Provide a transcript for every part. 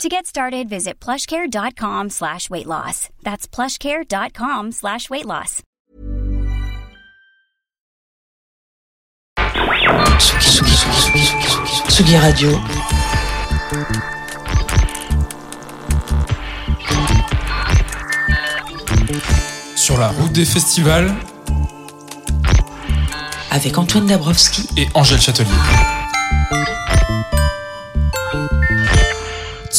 To get started, visit plushcare.com slash weight loss. That's plushcare.com slash weight loss. Tsugi Radio. Sur la route des festivals Avec Antoine Dabrowski et Angèle Châtelier.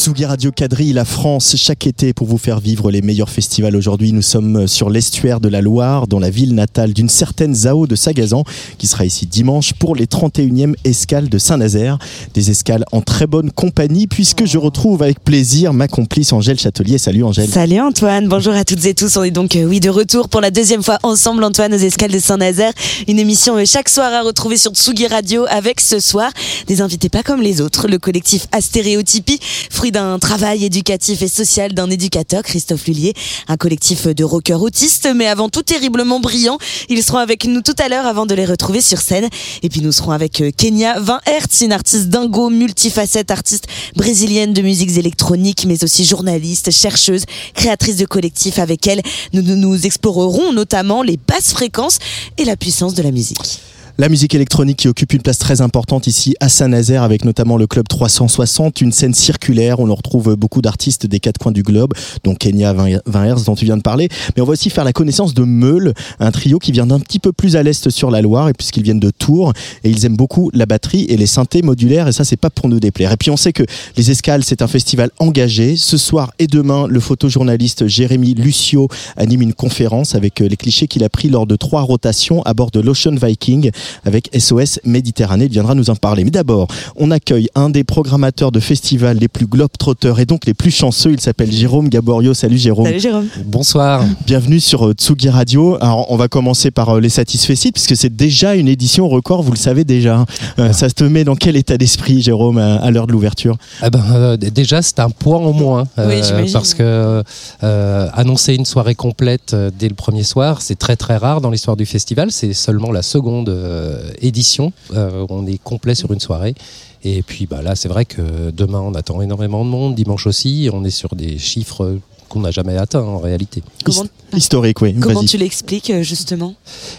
Tsugi Radio quadrille la France chaque été pour vous faire vivre les meilleurs festivals. Aujourd'hui, nous sommes sur l'estuaire de la Loire, dans la ville natale d'une certaine Zao de Sagazan, qui sera ici dimanche pour les 31e escales de Saint-Nazaire. Des escales en très bonne compagnie, puisque je retrouve avec plaisir ma complice Angèle Châtelier. Salut Angèle. Salut Antoine, bonjour à toutes et tous. On est donc euh, oui de retour pour la deuxième fois ensemble Antoine aux escales de Saint-Nazaire. Une émission euh, chaque soir à retrouver sur Tsugi Radio avec ce soir des invités pas comme les autres. Le collectif Astéréotypie, fruit d'un travail éducatif et social d'un éducateur, Christophe Lullier, un collectif de rockers autistes, mais avant tout terriblement brillants. Ils seront avec nous tout à l'heure avant de les retrouver sur scène. Et puis nous serons avec euh, Kenya 20 Hertz, une artiste dingo, multifacette, artiste brésilienne de musiques électroniques, mais aussi journaliste, chercheuse, créatrice de collectifs. Avec elle, nous, nous, nous explorerons notamment les basses fréquences et la puissance de la musique. La musique électronique qui occupe une place très importante ici à Saint-Nazaire avec notamment le club 360, une scène circulaire on retrouve beaucoup d'artistes des quatre coins du globe, dont Kenya 20 Hz dont tu viens de parler. Mais on va aussi faire la connaissance de Meule, un trio qui vient d'un petit peu plus à l'est sur la Loire et puisqu'ils viennent de Tours et ils aiment beaucoup la batterie et les synthés modulaires et ça c'est pas pour nous déplaire. Et puis on sait que les Escales c'est un festival engagé. Ce soir et demain, le photojournaliste Jérémy Lucio anime une conférence avec les clichés qu'il a pris lors de trois rotations à bord de l'Ocean Viking avec SOS Méditerranée. Il viendra nous en parler. Mais d'abord, on accueille un des programmateurs de festivals les plus globetrotters et donc les plus chanceux. Il s'appelle Jérôme Gaborio. Salut Jérôme. Salut Jérôme. Bonsoir. Bienvenue sur euh, Tsugi Radio. Alors, on va commencer par euh, les satisfaits puisque c'est déjà une édition record, vous le savez déjà. Euh, ça se met dans quel état d'esprit, Jérôme, à, à l'heure de l'ouverture? Ah ben, euh, Déjà, c'est un point en moins. Oui, parce que euh, annoncer une soirée complète euh, dès le premier soir, c'est très très rare dans l'histoire du festival. C'est seulement la seconde euh, édition. Euh, on est complet sur une soirée. Et puis bah, là, c'est vrai que demain, on attend énormément de monde. Dimanche aussi, on est sur des chiffres qu'on n'a jamais atteints en réalité. Comment, Historique, oui. comment Vas-y. tu l'expliques euh, justement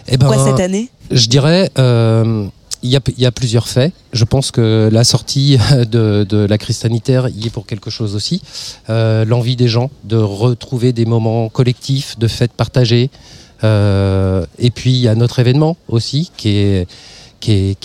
Eh ben, Pourquoi cette année Je dirais, euh, il y, a, il y a plusieurs faits. Je pense que la sortie de, de la crise sanitaire y est pour quelque chose aussi. Euh, L'envie des gens de retrouver des moments collectifs, de fêtes partagées. Euh, et puis il y a notre événement aussi qui, qui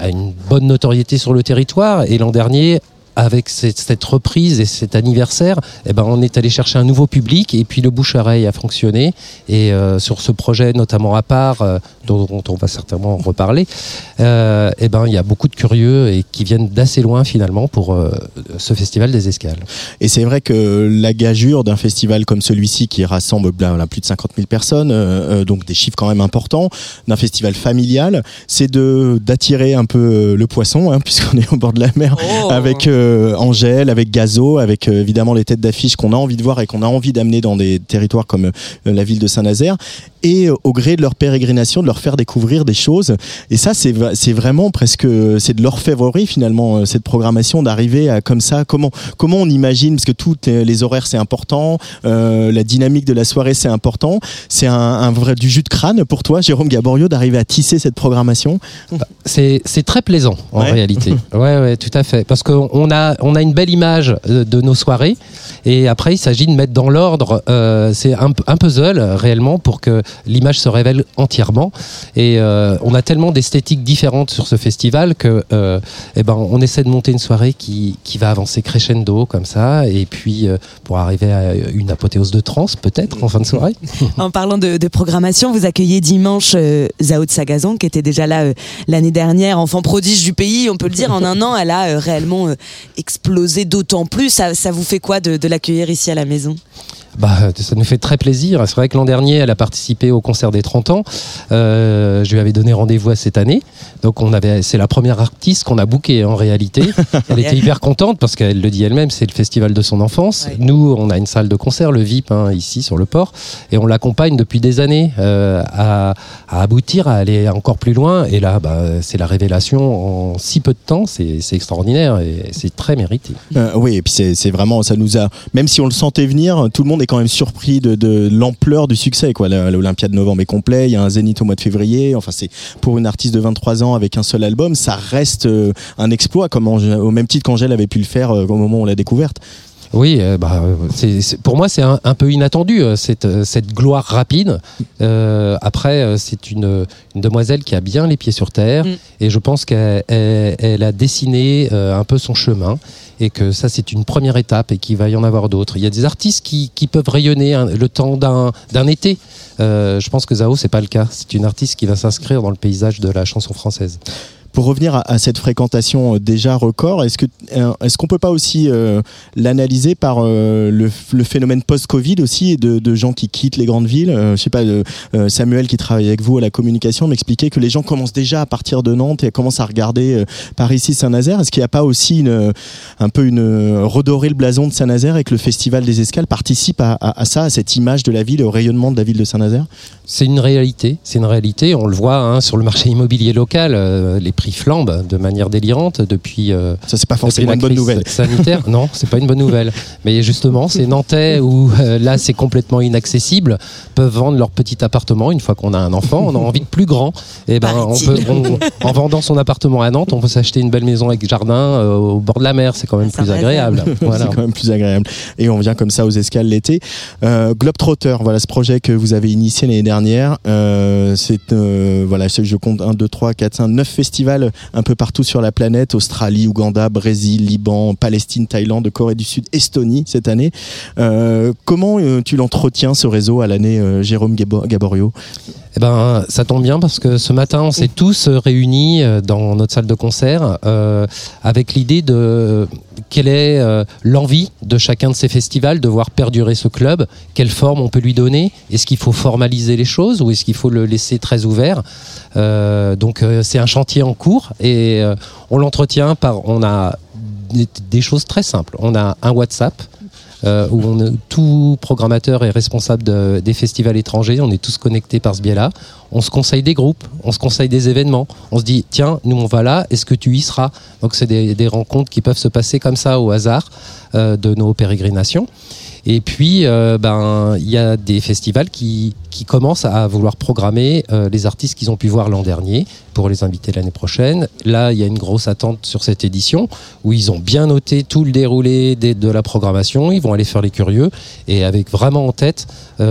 a une bonne notoriété sur le territoire. Et l'an dernier, avec cette, cette reprise et cet anniversaire, eh ben, on est allé chercher un nouveau public et puis le bouche-oreille a fonctionné. Et euh, sur ce projet, notamment à part, euh, dont, dont on va certainement reparler, euh, eh ben, il y a beaucoup de curieux et qui viennent d'assez loin finalement pour euh, ce festival des escales. Et c'est vrai que la gageure d'un festival comme celui-ci qui rassemble plus de 50 000 personnes, donc des chiffres quand même importants, d'un festival familial, c'est de d'attirer un peu le poisson, hein, puisqu'on est au bord de la mer, Oh. avec euh, Angèle, avec Gazo, avec euh, évidemment les têtes d'affiche qu'on a envie de voir et qu'on a envie d'amener dans des territoires comme euh, la ville de Saint-Nazaire, et euh, au gré de leur pérégrination, de leur faire découvrir des choses. Et ça, c'est vraiment presque, c'est de l'orfèvrerie finalement, euh, cette programmation d'arriver à comme ça. Comment comment on imagine parce que toutes les horaires c'est important, euh, la dynamique de la soirée c'est important. C'est un, un vrai du jus de crâne pour toi, Jérôme Gaborio, d'arriver à tisser cette programmation? C'est c'est très plaisant en Ouais. réalité. Ouais, ouais, tout à fait. Parce qu'on on a, on a une belle image de, de nos soirées. Et après, il s'agit de mettre dans l'ordre. euh, c'est un, un puzzle réellement pour que l'image se révèle entièrement. Et euh, on a tellement d'esthétiques différentes sur ce festival que, euh, eh ben, on essaie de monter une soirée qui, qui va avancer crescendo comme ça. Et puis, euh, pour arriver à une apothéose de trance, peut-être en fin de soirée. En parlant de, programmation, vous accueillez dimanche Zao de Sagazan, qui était déjà là l'année dernière, enfant prodige du pays. On peut le dire, en un an, elle a réellement explosé d'autant plus. Ça, ça vous fait quoi de, de l'accueillir ici à la maison? Bah, ça nous fait très plaisir. C'est vrai que l'an dernier, elle a participé au concert des 30 ans. Euh, je lui avais donné rendez-vous à cette année. Donc, on avait, c'est la première artiste qu'on a bookée en réalité. Elle était hyper contente parce qu'elle le dit elle-même, c'est le festival de son enfance. Ouais. Nous, on a une salle de concert, le VIP, hein, ici sur le port, et on l'accompagne depuis des années euh, à, à aboutir, à aller encore plus loin. Et là, bah, c'est la révélation en si peu de temps. C'est c'est extraordinaire et c'est très mérité. Euh, oui, et puis c'est c'est vraiment, ça nous a, même si on le sentait venir, tout le monde est quand même surpris de, de l'ampleur du succès. quoi. L'Olympia de novembre est complet, il y a un Zénith au mois de février. Enfin, c'est pour une artiste de 23 ans avec un seul album, ça reste euh, un exploit, comme au même titre qu'Angèle avait pu le faire euh, au moment où on l'a découverte. Oui, euh, bah, pour moi, c'est un, un peu inattendu, euh, cette, cette gloire rapide. Euh, après, c'est une, une demoiselle qui a bien les pieds sur terre Mm. et je pense qu'elle elle- elle a dessiné euh, un peu son chemin et que ça, c'est une première étape et qu'il va y en avoir d'autres. Il y a des artistes qui, peuvent rayonner le temps d'un d'un été. Euh, je pense que Zao, c'est pas le cas. C'est une artiste qui va s'inscrire dans le paysage de la chanson française. Pour revenir à, cette fréquentation euh, déjà record, est-ce que euh, est-ce qu'on peut pas aussi euh, l'analyser par le, phénomène post-Covid aussi de, de gens qui quittent les grandes villes Je sais pas, Samuel qui travaille avec vous à la communication m'expliquait que les gens commencent déjà à partir de Nantes et commencent à regarder par ici Saint-Nazaire. Est-ce qu'il n'y a pas aussi un peu une redorer le blason de Saint-Nazaire et que le festival des Escales participe à, ça, à cette image de la ville, au rayonnement de la ville de Saint-Nazaire? C'est une réalité, c'est une réalité. On le voit hein, sur le marché immobilier local, prix flambent de manière délirante depuis. euh, Ça c'est pas forcément la une bonne nouvelle. Sanitaire, non, c'est pas une bonne nouvelle. Mais justement, ces Nantais où euh, là c'est complètement inaccessible peuvent vendre leur petit appartement une fois qu'on a un enfant. On a envie de plus grand. Et ben, on peut, Paraît-il. on- en vendant son appartement à Nantes, on peut s'acheter une belle maison avec jardin euh, au bord de la mer. C'est quand même Ça plus agréable. Voilà. C'est quand même plus agréable. Et on vient comme ça aux escales l'été. Euh, Globetrotter, voilà ce projet que vous avez initié l'année dernière. Euh, c'est euh, voilà, je je compte 1, 2, 3, 4, 5, 9 festivals un peu partout sur la planète. Australie, Ouganda, Brésil, Liban, Palestine, Thaïlande, Corée du Sud, Estonie cette année. Euh, comment euh, tu l'entretiens ce réseau à l'année, euh, Jérôme Gabo- Gaborio? Eh ben, ça tombe bien parce que ce matin, on s'est tous réunis euh, dans notre salle de concert euh, avec l'idée de quelle est euh, l'envie de chacun de ces festivals de voir perdurer ce club, quelle forme on peut lui donner, est-ce qu'il faut formaliser les choses ou est-ce qu'il faut le laisser très ouvert Donc c'est un chantier en cours et on l'entretient par, on a des choses très simples. On a un WhatsApp euh, où tout programmateur est responsable de- des festivals étrangers. On est tous connectés par ce biais-là. On se conseille des groupes, on se conseille des événements. On se dit, tiens, nous on va là, est-ce que tu y seras Donc c'est des, rencontres qui peuvent se passer comme ça au hasard euh, de nos pérégrinations. Et puis, euh, ben, il y a des festivals qui, qui commencent à vouloir programmer euh, les artistes qu'ils ont pu voir l'an dernier pour les inviter l'année prochaine. Là, il y a une grosse attente sur cette édition où ils ont bien noté tout le déroulé de la programmation. Ils vont aller faire les curieux et avec vraiment en tête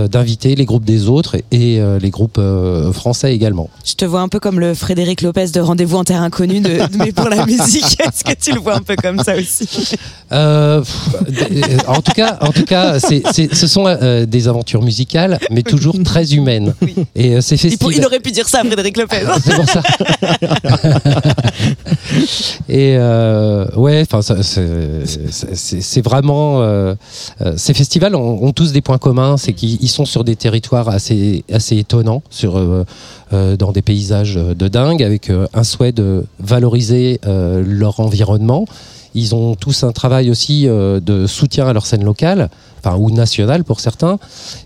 d'inviter les groupes des autres et, et, euh, les groupes euh, français également. Je te vois un peu comme le Frédéric Lopez de Rendez-vous en terre inconnue, de, mais pour la musique. Est-ce que tu le vois un peu comme ça aussi? Euh, euh, en tout cas, en tout cas, c'est, c'est- ce sont euh, des aventures musicales, mais toujours très humaines. Oui. Et euh, ces il, aurait pu dire ça, Frédéric Lopez. C'est pour ça. Et euh, ouais, c'est, c'est- c'est vraiment. euh, euh, ces festivals ont, ont tous des points communs, c'est qu'ils ils sont sur des territoires assez assez étonnants, sur euh, euh, dans des paysages de dingue, avec euh, un souhait de valoriser euh, leur environnement. Ils ont tous un travail aussi euh, de soutien à leur scène locale, enfin ou nationale pour certains.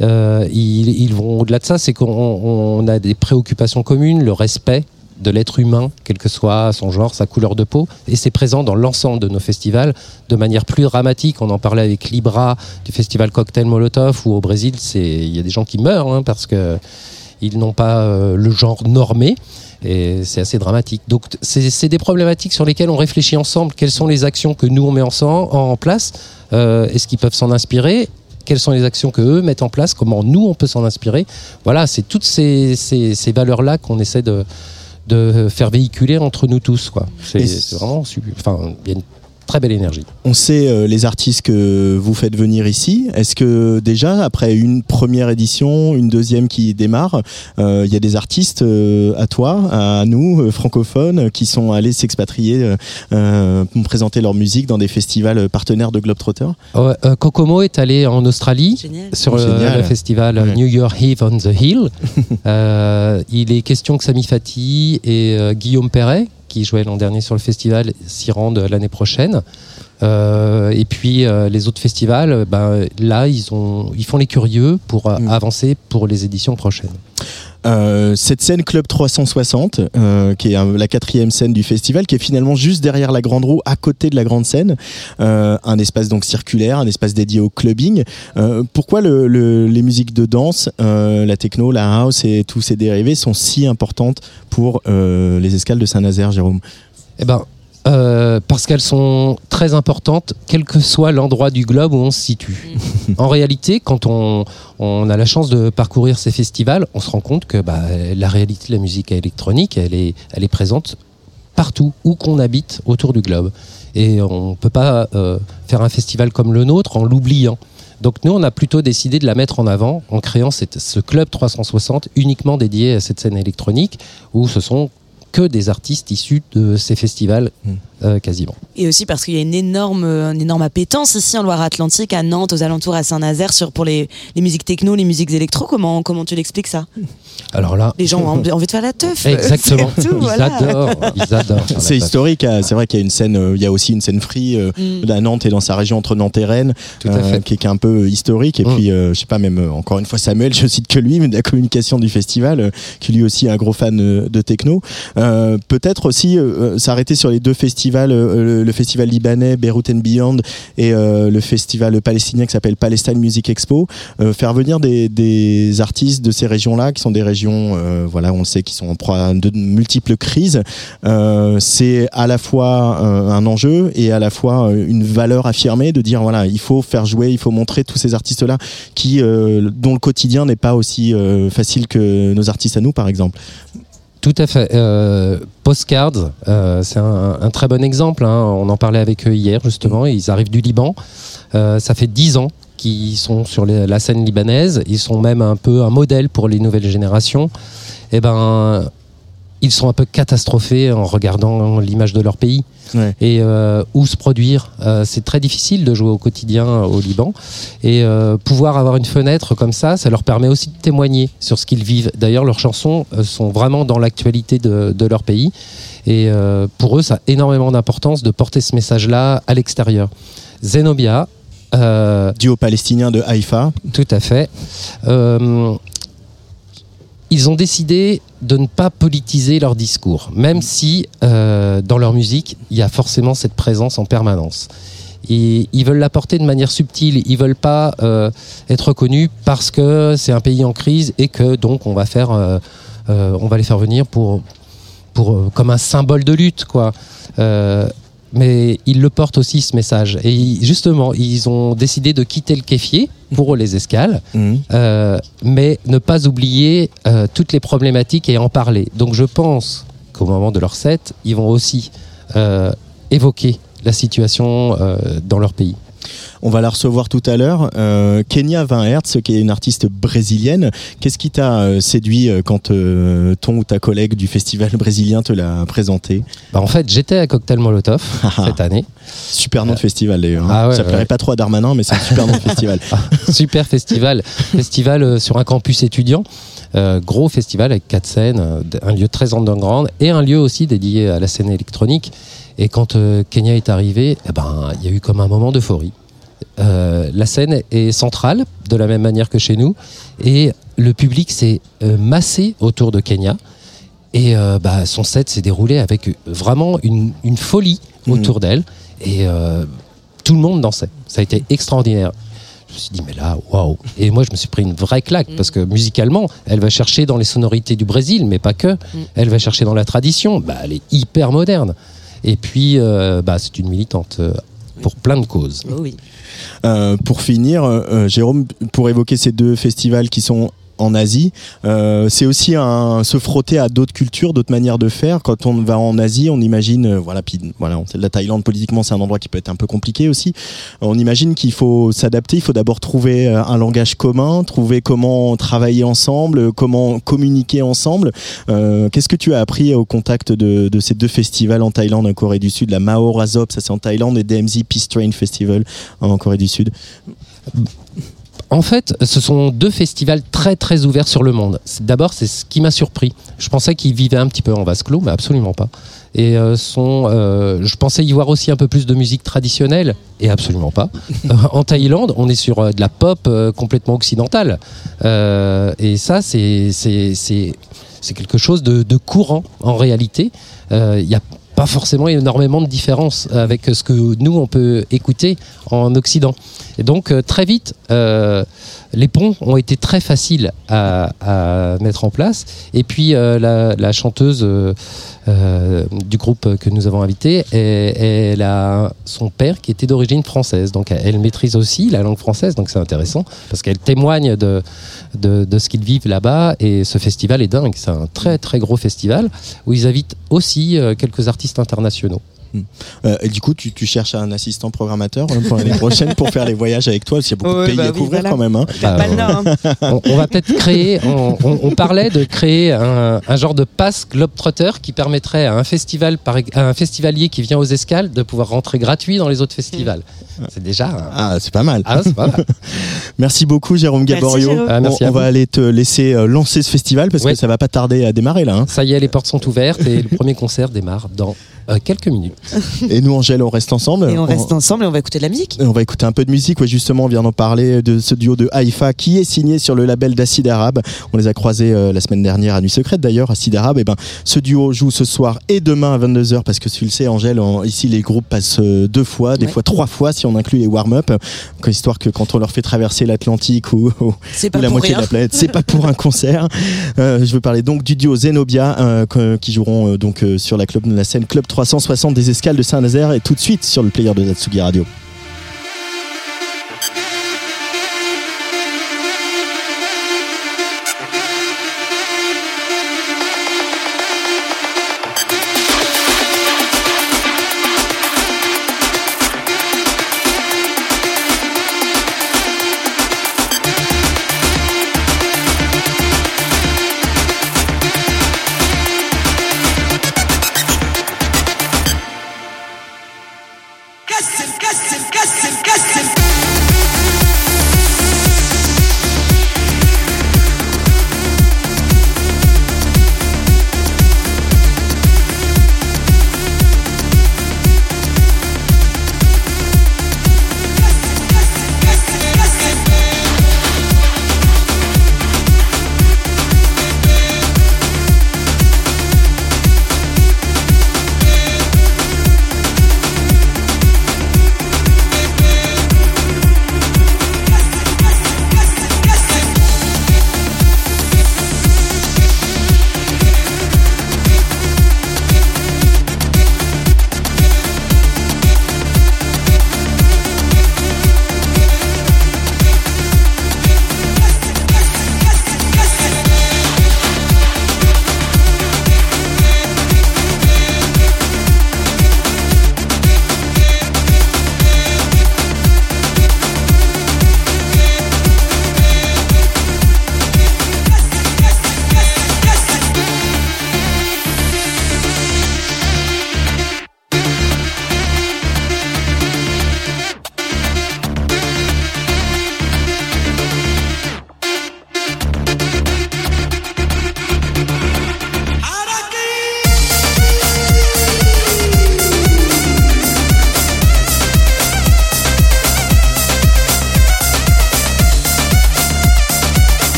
Euh, ils, vont au-delà de ça, c'est qu'on on a des préoccupations communes, le respect de l'être humain, quel que soit son genre, sa couleur de peau, et c'est présent dans l'ensemble de nos festivals de manière plus dramatique. On en parlait avec Libra du festival Cocktail Molotov, où au Brésil, il y a des gens qui meurent hein, parce que ils n'ont pas euh, le genre normé. Et c'est assez dramatique. Donc c'est des problématiques sur lesquelles on réfléchit ensemble. Quelles sont les actions que nous on met en place? Euh, Est-ce qu'ils peuvent s'en inspirer? Quelles sont les actions que eux mettent en place, comment nous on peut s'en inspirer? Voilà, c'est toutes ces valeurs-là qu'on essaie de, de faire véhiculer entre nous tous. Quoi. C'est, vraiment. Enfin, il y a une très belle énergie. On sait euh, les artistes que vous faites venir ici. Est-ce que déjà, après une première édition, une deuxième qui démarre, euh, il y a des artistes euh, à toi, à nous, euh, francophones, qui sont allés s'expatrier pour présenter leur musique dans des festivals partenaires de Globetrotter? Euh, Kokomo est allé en Australie Génial. sur Oh, le, génial. le festival Ouais. New Year Eve on the Hill. Euh, il est question que Sami Fati et euh, Guillaume Perret, qui jouaient l'an dernier sur le festival, s'y rendent l'année prochaine. Euh, et puis euh, les autres festivals, euh, ben, là, ils, ont, ils font les curieux pour euh, Mm. avancer pour les éditions prochaines. Euh, cette scène Club 360, euh, qui est la quatrième scène du festival, qui est finalement juste derrière la grande roue, à côté de la grande scène, euh, un espace donc circulaire, un espace dédié au clubbing. Pourquoi le, le- les musiques de danse, la techno, la house et tous ces dérivés sont si importantes pour les escales de Saint-Nazaire, Jérôme? Eh ben, euh, parce qu'elles sont très importantes, quel que soit l'endroit du globe où on se situe. en réalité, quand on, on a la chance de parcourir ces festivals, on se rend compte que bah, la réalité de la musique électronique, elle est, elle est présente partout où qu'on habite autour du globe. Et on ne peut pas euh, faire un festival comme le nôtre en l'oubliant. Donc nous, on a plutôt décidé de la mettre en avant en créant cette- ce club 360 uniquement dédié à cette scène électronique où ce sont que des artistes issus de ces festivals Mm. Euh, quasiment. Et aussi parce qu'il y a une énorme, euh, une énorme appétence ici en Loire-Atlantique, à Nantes, aux alentours, à Saint-Nazaire, sur pour les, les musiques techno, les musiques électro. Comment, comment tu l'expliques ça? Alors là, Les gens ont envie envie de faire la teuf. exactement, tout, ils voilà. adorent, ils adorent. C'est historique, hein. c'est vrai qu'il y a une scène, euh, il y a aussi une scène free euh, Mm. à Nantes et dans sa région entre Nantes et Rennes, Tout à fait. qui, est, qui est un peu historique. Et Mm. puis, euh, je sais pas, même euh, encore une fois Samuel, je cite que lui, mais de la communication du festival, euh, qui lui aussi est un gros fan euh, de techno. Euh, Peut-être aussi euh, euh, s'arrêter sur les deux festivals, euh, le, festival libanais Beirut and Beyond et euh, le festival palestinien qui s'appelle Palestine Music Expo. Euh, faire venir des, artistes de ces régions-là, qui sont des régions, voilà, on le sait, qui sont en proie à de multiples crises. C'est à la fois un enjeu et à la fois une valeur affirmée de dire voilà, il faut faire jouer, il faut montrer tous ces artistes-là qui dont le quotidien n'est pas aussi facile que nos artistes à nous, par exemple. Tout à fait. Euh, Postcards, euh, c'est un, très bon exemple. hein. On en parlait avec eux hier, justement. Ils arrivent du Liban. Euh, ça fait dix ans qu'ils sont sur la scène libanaise. Ils sont même un peu un modèle pour les nouvelles générations. Et ben, ils sont un peu catastrophés en regardant l'image de leur pays Ouais. et euh, où se produire. Euh, c'est très difficile de jouer au quotidien au Liban et euh, pouvoir avoir une fenêtre comme ça, ça leur permet aussi de témoigner sur ce qu'ils vivent. D'ailleurs, leurs chansons euh, sont vraiment dans l'actualité de, de leur pays et euh, pour eux, ça a énormément d'importance de porter ce message-là à l'extérieur. Zenobia, euh, Duo palestinien de Haïfa. tout à fait. Euh, ils ont décidé de ne pas politiser leur discours, même si euh, dans leur musique, il y a forcément cette présence en permanence. Et ils veulent l'apporter de manière subtile. Ils veulent pas euh, être reconnus parce que c'est un pays en crise et que donc on va euh, les faire venir pour, comme un symbole de lutte, quoi. Mais ils le portent aussi ce message. Et justement, ils ont décidé de quitter le kéfier pour les escales, Mhm. euh, mais ne pas oublier euh, toutes les problématiques et en parler. Donc je pense qu'au moment de leur set, ils vont aussi euh, évoquer la situation dans leur pays. On va la recevoir tout à l'heure. Euh, Kenya 20 Hertz, qui est une artiste brésilienne. Qu'est-ce qui t'a euh, séduit euh, quand euh, ton ou ta collègue du festival brésilien te l'a présenté? Bah, en fait, j'étais à Cocktail Molotov cette année. Super nom de festival d'ailleurs. hein. Ah ouais, Ça plairait ouais. pas trop à Darmanin, mais c'est un super nom de festival. Super festival, festival sur un campus étudiant. Euh, gros festival avec quatre scènes, un lieu très underground et un lieu aussi dédié à la scène électronique. Et quand euh, Kenya est arrivé, eh ben, il y a eu comme un moment d'euphorie. Euh, la scène est centrale, de la même manière que chez nous, et le public s'est euh, massé autour de Kenya. Et euh, bah, son set s'est déroulé avec vraiment une, une folie Mhm. autour d'elle. Et tout le monde dansait. Ça a été extraordinaire. Je me suis dit, mais là, waouh! Et moi, je me suis pris une vraie claque Mhm. parce que musicalement, elle va chercher dans les sonorités du Brésil, mais pas que. Elle va chercher dans la tradition. Bah, elle est hyper moderne. Et puis, bah, c'est une militante pour plein de causes. Oh oui. Euh, pour finir, euh, euh, Jérôme, pour évoquer ces deux festivals qui sont en Asie. Euh, c'est aussi se frotter à d'autres cultures, d'autres manières de faire. Quand on va en Asie, on imagine, euh, voilà, puis voilà, la Thaïlande politiquement c'est un endroit qui peut être un peu compliqué aussi. On imagine qu'il faut s'adapter, il faut d'abord trouver euh, un langage commun, trouver comment travailler ensemble, comment communiquer ensemble. Qu'est-ce que tu as appris au contact de, de ces deux festivals en Thaïlande, en Corée du Sud, la Mao Razop, ça c'est en Thaïlande, et DMZ Peace Train Festival en Corée du Sud. En fait, ce sont deux festivals très très ouverts sur le monde. D'abord, c'est ce qui m'a surpris. Je pensais qu'ils vivaient un petit peu en vase clos, mais absolument pas. Et euh, sont, euh, je pensais y voir aussi un peu plus de musique traditionnelle, et absolument pas. Euh, en Thaïlande, on est sur de la pop euh, complètement occidentale, et ça, c'est quelque chose de, de courant en réalité. Il n'y a forcément énormément de différence avec ce que nous on peut écouter en Occident. Et donc euh, très vite, euh, les ponts ont été très faciles à, mettre en place. Et puis euh, la, chanteuse euh, euh, du groupe que nous avons invité, elle, a son père qui était d'origine française. Donc elle maîtrise aussi la langue française, donc c'est intéressant parce qu'elle témoigne de, de, de ce qu'ils vivent là-bas. Et ce festival est dingue. C'est un très très gros festival où ils invitent aussi quelques artistes internationaux. Euh, et du coup, tu, tu cherches un assistant programmateur euh, pour l'année prochaine pour faire les voyages avec toi, parce qu'il y a beaucoup de pays bah à oui, couvrir voilà. quand même. Hein. Bah, hein. on, on va peut-être créer, on, on- on parlait de créer un, un genre de passe Globetrotter qui permettrait à un festival, par, à un festivalier qui vient aux escales de pouvoir rentrer gratuit dans les autres festivals. C'est déjà. un- Ah, c'est pas mal. Ah, c'est pas mal. Merci beaucoup, Jérôme Merci, Gaborio. Jérôme. Ah, merci on va vous. aller te laisser euh, lancer ce festival parce Ouais. que ça va pas tarder à démarrer là. hein. Ça y est, les portes sont ouvertes et le premier concert démarre dans euh, quelques minutes. Et nous, Angèle, on reste ensemble. Et on reste ensemble et on va écouter de la musique. Et on va écouter un peu de musique. Ouais, justement, on vient d'en parler de ce duo de Haïfa qui est signé sur le label d'Acide Arabe. On les a croisés euh, la semaine dernière à Nuit Secrète d'ailleurs, Acide Arabe. Et ben, ce duo joue ce soir et demain à 22h parce que tu le sais, Angèle, en- ici les groupes passent euh, deux fois, des Ouais. fois trois fois si on inclut les warm-up. Histoire que quand on leur fait traverser l'Atlantique ou, la moitié rien. de la planète, c'est pas pour un concert. Euh, je veux parler donc du duo Zenobia euh, qui joueront euh, donc euh, sur la, club, la scène Club 360 des Escales de Saint-Nazaire et tout de suite sur le player de Zatsugi Radio.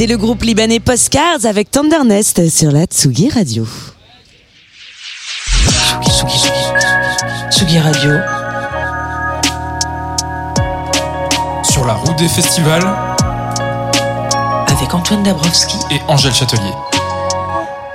C'était le groupe libanais Postcards avec Tendernest sur la Tsugi Radio. Tsugi, Tsugi, Tsugi Radio. Sur la route des festivals Avec Antoine Dabrowski et Angèle Châtelier.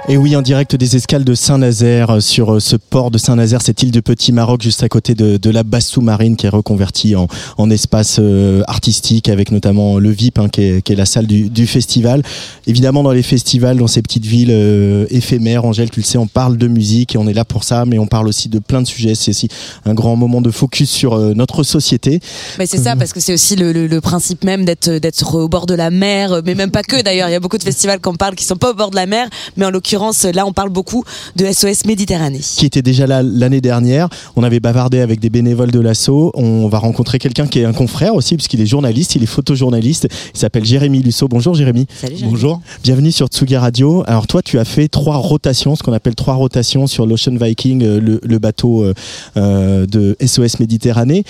Et oui, en direct des escales de Saint-Nazaire euh, sur euh, ce port de Saint-Nazaire, cette île de Petit Maroc juste à côté de, de la base sous-marine qui est reconvertie en, en espace euh, artistique avec notamment le VIP hein, qui, est, qui est la salle du, du festival. Évidemment, dans les festivals, dans ces petites villes euh, éphémères, Angèle, tu le sais, on parle de musique et on est là pour ça, mais on parle aussi de plein de sujets. C'est aussi un grand moment de focus sur euh, notre société. Mais c'est ça, parce que c'est aussi le, le- le principe même d'être d'être au bord de la mer, mais même pas que d'ailleurs. Il y a beaucoup de festivals qu'on parle qui sont pas au bord de la mer, mais en l'occurrence, là, on parle beaucoup de SOS Méditerranée. qui était déjà là l'année dernière. On avait bavardé avec des bénévoles de l'assaut. On va rencontrer quelqu'un qui est un confrère aussi, puisqu'il est journaliste, il est photojournaliste. Il s'appelle Jérémy Lusso. Bonjour Jérémy. Salut, Jérémy. Bonjour. Bienvenue sur Tsugi Radio. Alors toi, tu as fait trois rotations, ce qu'on appelle trois rotations sur l'Ocean Viking, euh, le, le bateau euh, euh, de SOS Méditerranée.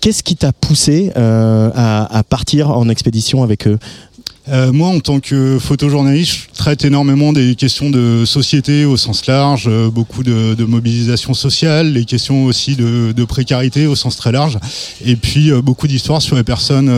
Qu'est-ce qui t'a poussé euh, à, à partir en expédition avec eux? Euh, moi, en tant que photojournaliste, je traite énormément des questions de société au sens large, euh, beaucoup de, mobilisation sociale, les questions aussi de, précarité au sens très large, et puis euh, beaucoup d'histoires sur les personnes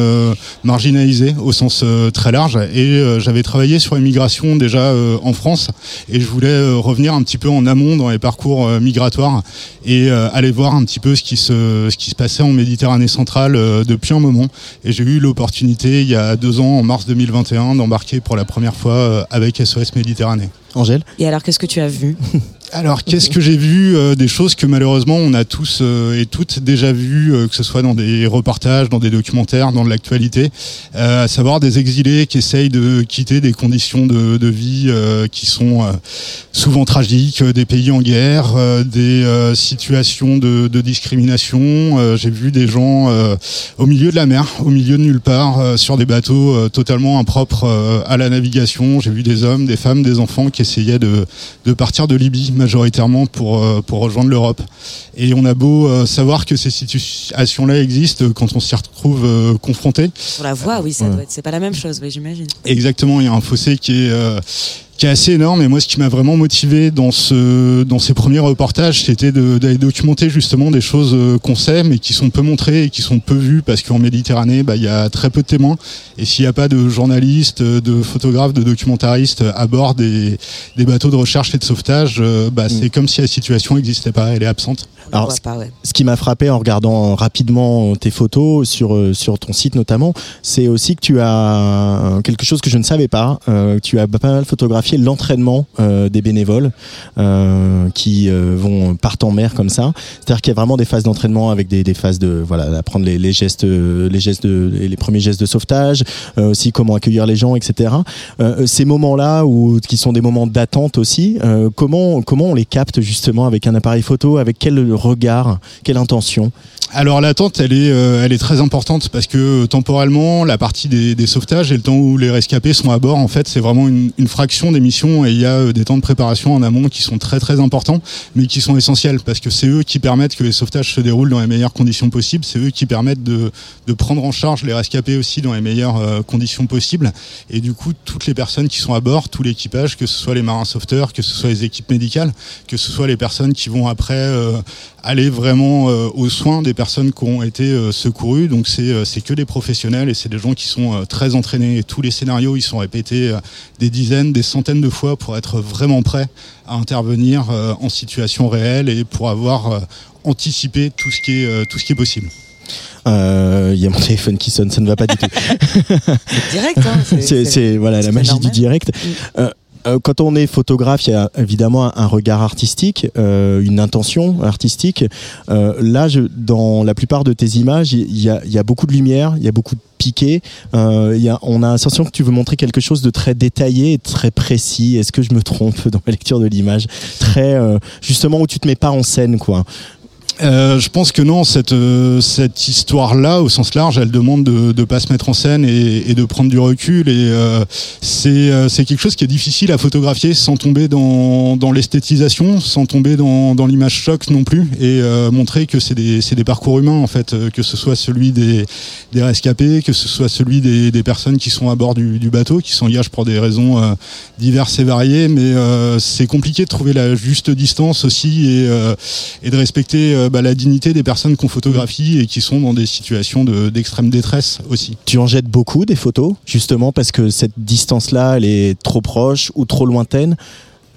marginalisées au sens très large. Et j'avais travaillé sur l'immigration déjà en France, et je voulais revenir un petit peu en amont dans les parcours migratoires et aller voir un petit peu ce qui se, ce qui se passait en Méditerranée centrale depuis un moment. Et j'ai eu l'opportunité il y a deux ans, en mars 2021, d'embarquer pour la première fois euh, avec SOS Méditerranée. Angèle Et alors, qu'est-ce que tu as vu Alors, qu'est-ce que j'ai vu Euh, Des choses que malheureusement on a tous euh, et toutes déjà vues, euh, que ce soit dans des reportages, dans des documentaires, dans de l'actualité, à savoir des exilés qui essayent de quitter des conditions de, de vie qui sont souvent tragiques, des pays en guerre, des situations de, de discrimination. J'ai vu des gens au milieu de la mer, au milieu de nulle part, sur des bateaux totalement impropres à la navigation. J'ai vu des hommes, des femmes, des enfants qui essayaient de, de partir de Libye majoritairement pour, euh, pour rejoindre l'Europe. Et on a beau euh, savoir que ces situations-là existent quand on s'y retrouve euh, confronté. Sur la voie, oui, ça Ouais. doit être. C'est pas la même chose, oui, j'imagine. Exactement, il y a un fossé qui est qui est assez énorme. Et moi, ce qui m'a vraiment motivé dans ce dans ces premiers reportages, c'était d'aller documenter justement des choses euh, qu'on sait, mais qui sont peu montrées et qui sont peu vues, parce qu'en Méditerranée, bah, il y a très peu de témoins. Et s'il n'y a pas de journalistes, de photographes, de documentaristes à bord des, des bateaux de recherche et de sauvetage, euh, bah, c'est comme si la situation n'existait pas, elle est absente. On Alors, pas, ouais. ce qui m'a frappé en regardant rapidement tes photos sur, euh, sur ton site notamment, c'est aussi que tu as quelque chose que je ne savais pas. Euh, tu as pas mal photographié l'entraînement euh, des bénévoles euh, qui euh, vont partent en mer comme ça. C'est-à-dire qu'il y a vraiment des phases d'entraînement avec des, phases de voilà apprendre les, gestes les gestes de les premiers gestes de sauvetage, aussi comment accueillir les gens, etc. Ces moments-là ou qui sont des moments d'attente aussi, comment comment on les capte justement avec un appareil photo, avec quel regard, quelle intention? Alors l'attente, elle est, euh, elle est très importante parce que euh, temporellement, la partie des, sauvetages et le temps où les rescapés sont à bord, en fait, c'est vraiment une, fraction des missions et il y a euh, des temps de préparation en amont qui sont très très importants, mais qui sont essentiels parce que c'est eux qui permettent que les sauvetages se déroulent dans les meilleures conditions possibles. C'est eux qui permettent de, prendre en charge les rescapés aussi dans les meilleures conditions possibles. Et du coup, toutes les personnes qui sont à bord, tout l'équipage, que ce soit les marins sauveteurs, que ce soit les équipes médicales, que ce soit les personnes qui vont après aller vraiment euh, aux soins des personnes qui ont été euh, secourues. Donc c'est euh, c'est que des professionnels et c'est des gens qui sont euh, très entraînés. Et tous les scénarios, ils sont répétés euh, des dizaines, des centaines de fois pour être vraiment prêts à intervenir euh, en situation réelle et pour avoir euh, anticipé tout ce qui est euh, tout ce qui est possible. Euh, Il y a mon téléphone qui sonne, ça ne va pas du tout. Direct, hein. C'est c'est, voilà la magie normal. du direct. Euh, quand on est photographe, il y a évidemment un, regard artistique, euh, une intention artistique. Euh, là, dans la plupart de tes images, il y a, beaucoup de lumière, il y a beaucoup de piqué. Euh, y a, on a l'impression que tu veux montrer quelque chose de très détaillé et très précis. Est-ce que je me trompe dans la lecture de l'image? Très euh, justement où tu te mets pas en scène, quoi. Euh, je pense que non, cette, euh, cette histoire-là, au sens large, elle demande de ne pas se mettre en scène et, et de prendre du recul. Et euh, c'est euh, c'est quelque chose qui est difficile à photographier sans tomber dans, dans l'esthétisation, sans tomber dans, dans l'image choc non plus, et euh, montrer que c'est des, des parcours humains, en fait, euh, que ce soit celui des, des rescapés, que ce soit celui des, des personnes qui sont à bord du, du bateau, qui s'engagent pour des raisons diverses et variées. Mais c'est compliqué de trouver la juste distance aussi et, et de respecter bah, la dignité des personnes qu'on photographie et qui sont dans des situations de- d'extrême détresse aussi. Tu en jettes beaucoup des photos, justement parce que cette distance-là, elle est trop proche ou trop lointaine.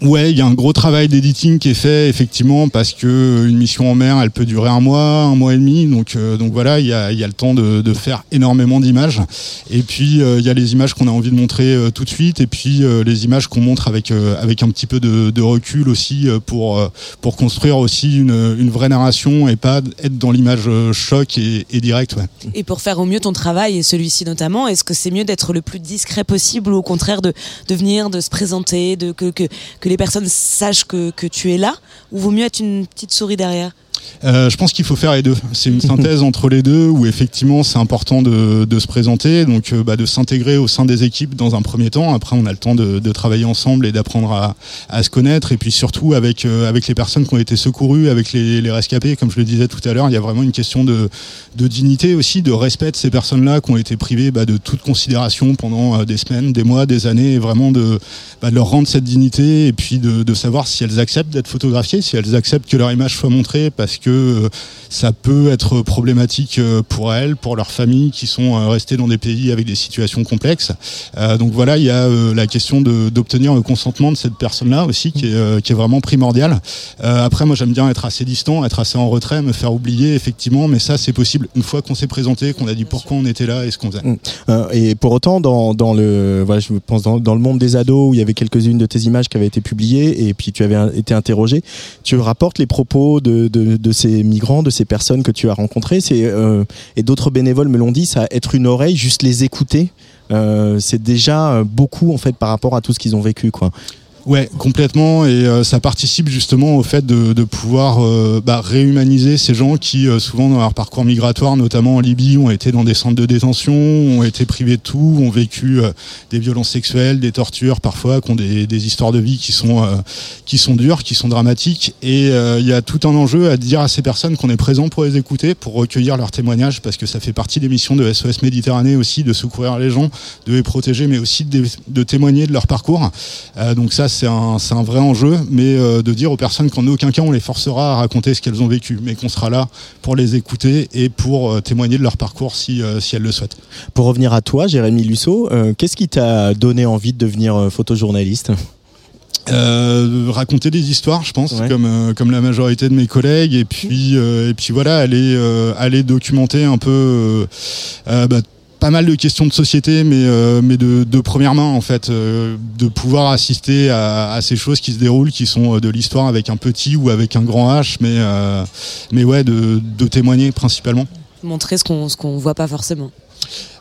Ouais, il y a un gros travail d'éditing qui est fait effectivement parce que euh, une mission en mer, elle peut durer un mois, un mois et demi, donc euh, donc voilà, il y a, y a le temps de, faire énormément d'images. Et puis euh, il y a les images qu'on a envie de montrer tout de suite, et puis les images qu'on montre avec avec un petit peu de, recul aussi pour pour construire aussi une, une vraie narration et pas être dans l'image choc et, et direct. Et pour faire au mieux ton travail, et celui-ci notamment, est-ce que c'est mieux d'être le plus discret possible ou au contraire de, de venir, de se présenter, de, que, que les personnes sachent que, tu es là Ou vaut mieux être une petite souris derrière Euh, je pense qu'il faut faire les deux. C'est une synthèse entre les deux où effectivement c'est important de, de se présenter, donc euh, bah, de s'intégrer au sein des équipes dans un premier temps. Après, on a le temps de, de travailler ensemble et d'apprendre à, à se connaître. Et puis surtout avec euh, avec les personnes qui ont été secourues, avec les, les rescapés, comme je le disais tout à l'heure, il y a vraiment une question de, de dignité aussi, de respect de ces personnes-là qui ont été privées bah, de toute considération pendant des semaines, des mois, des années, et vraiment de, bah, de leur rendre cette dignité et puis de, de savoir si elles acceptent d'être photographiées, si elles acceptent que leur image soit montrée, parce que euh, ça peut être problématique euh, pour elles, pour leurs familles qui sont euh, restées dans des pays avec des situations complexes. Euh, donc voilà, il y a euh, la question d'obtenir le consentement de cette personne-là aussi, qui est, euh, qui est vraiment primordiale. Euh, après, moi, j'aime bien être assez distant, être assez en retrait, me faire oublier, effectivement, mais ça, c'est possible une fois qu'on s'est présenté, qu'on a dit pourquoi on était là et ce qu'on faisait. Euh, et pour autant, dans, dans le, voilà, je pense dans, dans le monde des ados où il y avait quelques-unes de tes images qui avaient été publiées et puis tu avais été interrogé, tu rapportes les propos de, de, de ces migrants, de ces personnes que tu as rencontrées. Euh, et d'autres bénévoles me l'ont dit, ça être une oreille, juste les écouter. euh, c'est déjà euh, beaucoup en fait par rapport à tout ce qu'ils ont vécu quoi. Ouais, complètement. Et euh, ça participe justement au fait de, de pouvoir euh, bah, réhumaniser ces gens qui, euh, souvent dans leur parcours migratoire, notamment en Libye, ont été dans des centres de détention, ont été privés de tout, ont vécu euh, des violences sexuelles, des tortures parfois, qui ont des, des histoires de vie qui sont, euh, qui sont dures, qui sont dramatiques. Et euh, il y a tout un enjeu à dire à ces personnes qu'on est présent pour les écouter, pour recueillir leurs témoignages, parce que ça fait partie des missions de SOS Méditerranée aussi, de secourir les gens, de les protéger, mais aussi de, de témoigner de leur parcours. Donc ça, c'est un, vrai enjeu, mais euh, de dire aux personnes qu'en aucun cas on les forcera à raconter ce qu'elles ont vécu, mais qu'on sera là pour les écouter et pour euh, témoigner de leur parcours si, euh, si elles le souhaitent. Pour revenir à toi, Jérémy Lusso, qu'est-ce qui t'a donné envie de devenir photojournaliste? Euh, raconter des histoires, je pense, Ouais. comme euh, comme la majorité de mes collègues, et puis euh, et puis voilà, aller aller documenter un peu bah, pas mal de questions de société, mais euh, de, première main en fait, euh, de pouvoir assister à, ces choses qui se déroulent, qui sont euh, de l'histoire avec un petit ou avec un grand H, mais ouais, de, témoigner principalement. Montrer ce qu'on ce voit pas forcément.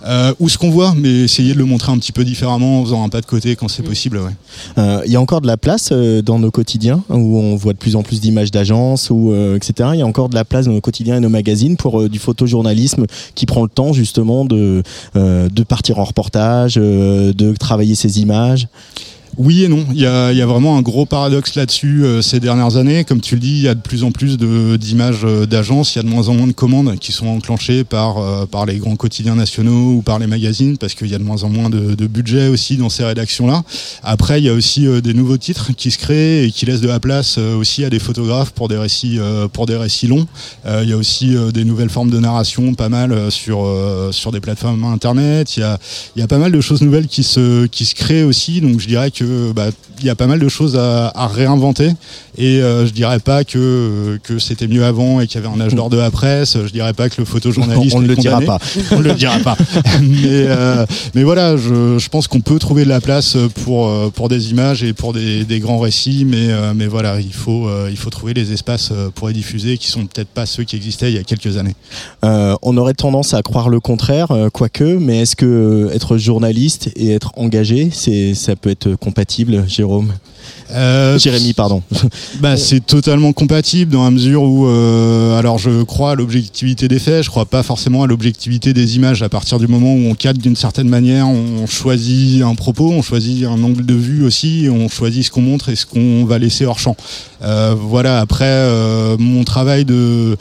Euh, ou ce qu'on voit, mais essayer de le montrer un petit peu différemment en faisant un pas de côté quand c'est Mm. possible. Ouais. Euh, Il y a encore de la place euh, dans nos quotidiens où on voit de plus en plus d'images d'agences ou euh, etc. Il y a encore de la place dans nos quotidiens et nos magazines pour euh, du photojournalisme qui prend le temps justement de euh, de partir en reportage, euh, de travailler ces images. Oui et non. Il y a, il y a vraiment un gros paradoxe là-dessus euh, ces dernières années. Comme tu le dis, il y a de plus en plus d'images euh, d'agences. Il y a de moins en moins de commandes qui sont enclenchées par, euh, par les grands quotidiens nationaux ou par les magazines parce qu'il y a de moins en moins de, de budget aussi dans ces rédactions-là. Après, il y a aussi euh, des nouveaux titres qui se créent et qui laissent de la place euh, aussi à des photographes pour des récits, pour des récits longs. Il y a aussi des nouvelles formes de narration, pas mal sur, sur des plateformes internet. Il y a, il y a pas mal de choses nouvelles qui se, qui se créent aussi. Donc je dirais que bah, il y a pas mal de choses à, à réinventer. Et euh, je dirais pas que, que c'était mieux avant et qu'il y avait un âge d'or de la presse. Je dirais pas que le photojournaliste on ne le dira pas. On le dira pas. mais, euh, mais voilà, je, je pense qu'on peut trouver de la place pour, euh, pour des images et pour des, des grands récits. Mais, mais voilà, il faut, il faut trouver les espaces pour les diffuser qui sont peut-être pas ceux qui existaient il y a quelques années. Euh, on aurait tendance à croire le contraire, quoique, mais est-ce que être journaliste et être engagé, c'est ça peut être compliqué compatible, Jérôme Euh, Jérémy, pardon. Bah, c'est totalement compatible dans la mesure où, euh, alors je crois à l'objectivité des faits, je crois pas forcément à l'objectivité des images. À partir du moment où on cadre d'une certaine manière, on choisit un propos, on choisit un angle de vue aussi, on choisit ce qu'on montre et ce qu'on va laisser hors champ. Euh, voilà. Après, mon travail de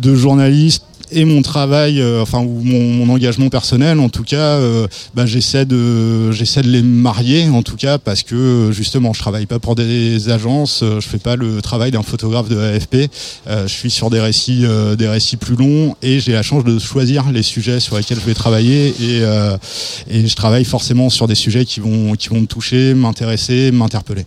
de journaliste et mon travail, euh, enfin ou mon, engagement personnel, en tout cas, euh, bah, j'essaie de j'essaie de les marier, en tout cas, parce que justement, je travaille pas pour des agences, euh, je fais pas le travail d'un photographe de AFP, je suis sur des récits des récits plus longs et j'ai la chance de choisir les sujets sur lesquels je vais travailler et et je travaille forcément sur des sujets qui vont qui vont me toucher, m'intéresser, m'interpeller.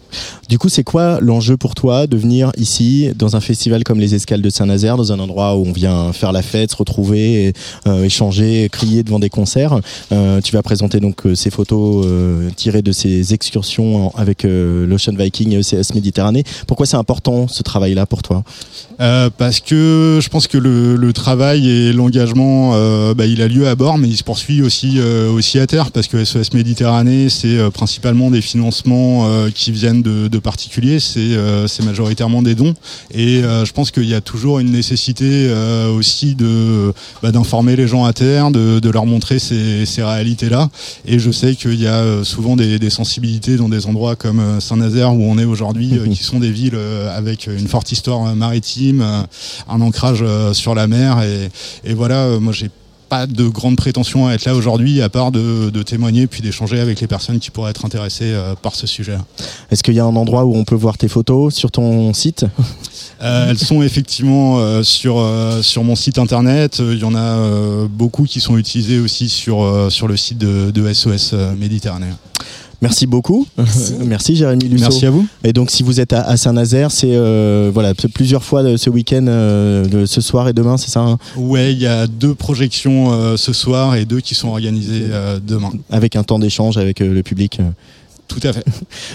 Du coup, c'est quoi l'enjeu pour toi de venir ici, dans un festival comme les Escales de Saint-Nazaire, dans un endroit où on vient faire la fête, se retrouver, et, euh, échanger, crier devant des concerts Euh, Tu vas présenter donc euh, ces photos tirées de ces excursions avec l'Ocean Viking et ECS Méditerranée. Pourquoi c'est important ce travail-là pour toi? Euh, parce que je pense que le, le travail et l'engagement, euh, bah, il a lieu à bord, mais il se poursuit aussi euh, aussi à terre, parce que SOS Méditerranée, c'est euh, principalement des financements euh, qui viennent de, de particuliers, c'est euh, c'est majoritairement des dons, et euh, je pense qu'il y a toujours une nécessité euh, aussi de bah, d'informer les gens à terre, de, de leur montrer ces, ces réalités-là, et je sais qu'il y a souvent des, des sensibilités dans des endroits comme Saint-Nazaire où on est aujourd'hui, euh, qui sont des villes euh, avec une forte histoire euh, maritime, euh, un ancrage euh, sur la mer. Et, et voilà, euh, moi j'ai pas de grande prétention à être là aujourd'hui, à part de, de témoigner puis d'échanger avec les personnes qui pourraient être intéressées euh, par ce sujet. Est-ce qu'il y a un endroit où on peut voir tes photos sur ton site? Euh, elles sont effectivement euh, sur sur mon site internet. Il y en a beaucoup qui sont utilisées aussi sur sur le site de, de SOS Méditerranée. Merci beaucoup. Merci. Merci Jérémy Lusso. Merci à vous. Et donc si vous êtes à, à Saint-Nazaire, c'est euh, voilà plusieurs fois euh, ce week-end, euh, ce soir et demain, c'est ça hein? Ouais, il y a deux projections euh, ce soir et deux qui sont organisées euh, demain. Avec un temps d'échange avec euh, le public. Tout à fait.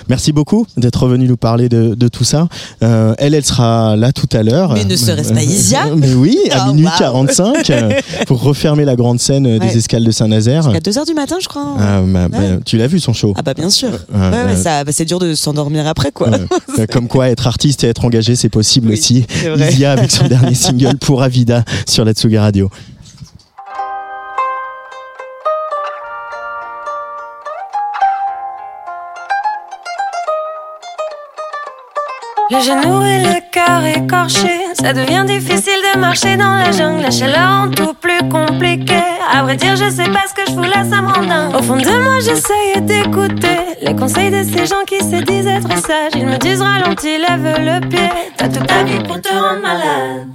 Merci beaucoup d'être venu nous parler de, de tout ça. Euh, elle, elle sera là tout à l'heure. Mais ne serait-ce pas Isia Mais oui, à Oh, minuit waouh. 45 euh, pour refermer la grande scène euh, Ouais. des escales de Saint-Nazaire. À 2h du matin, je crois. Ah, bah, bah, Ouais. tu l'as vu son show Ah bah bien sûr. Ouais, ça, bah, c'est dur de s'endormir après quoi. Euh, Comme quoi, être artiste et être engagé, c'est possible Oui, aussi. Isia avec son dernier single pour Avida sur la Tsuga Radio. Le genou et le cœur écorché, ça devient difficile de marcher dans la jungle. La chaleur en tout plus compliqué. À vrai dire, je sais pas ce que je voulais, ça me rend dingue. Au fond de moi, j'essayais d'écouter les conseils de ces gens qui se disent être sages. Ils me disent ralentis, lève le pied. T'as toute ta vie pour te rendre malade.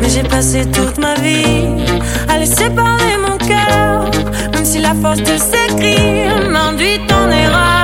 Mais j'ai passé toute ma vie à laisser parler mon cœur. Même si la force de s'écrire m'induit en erreur.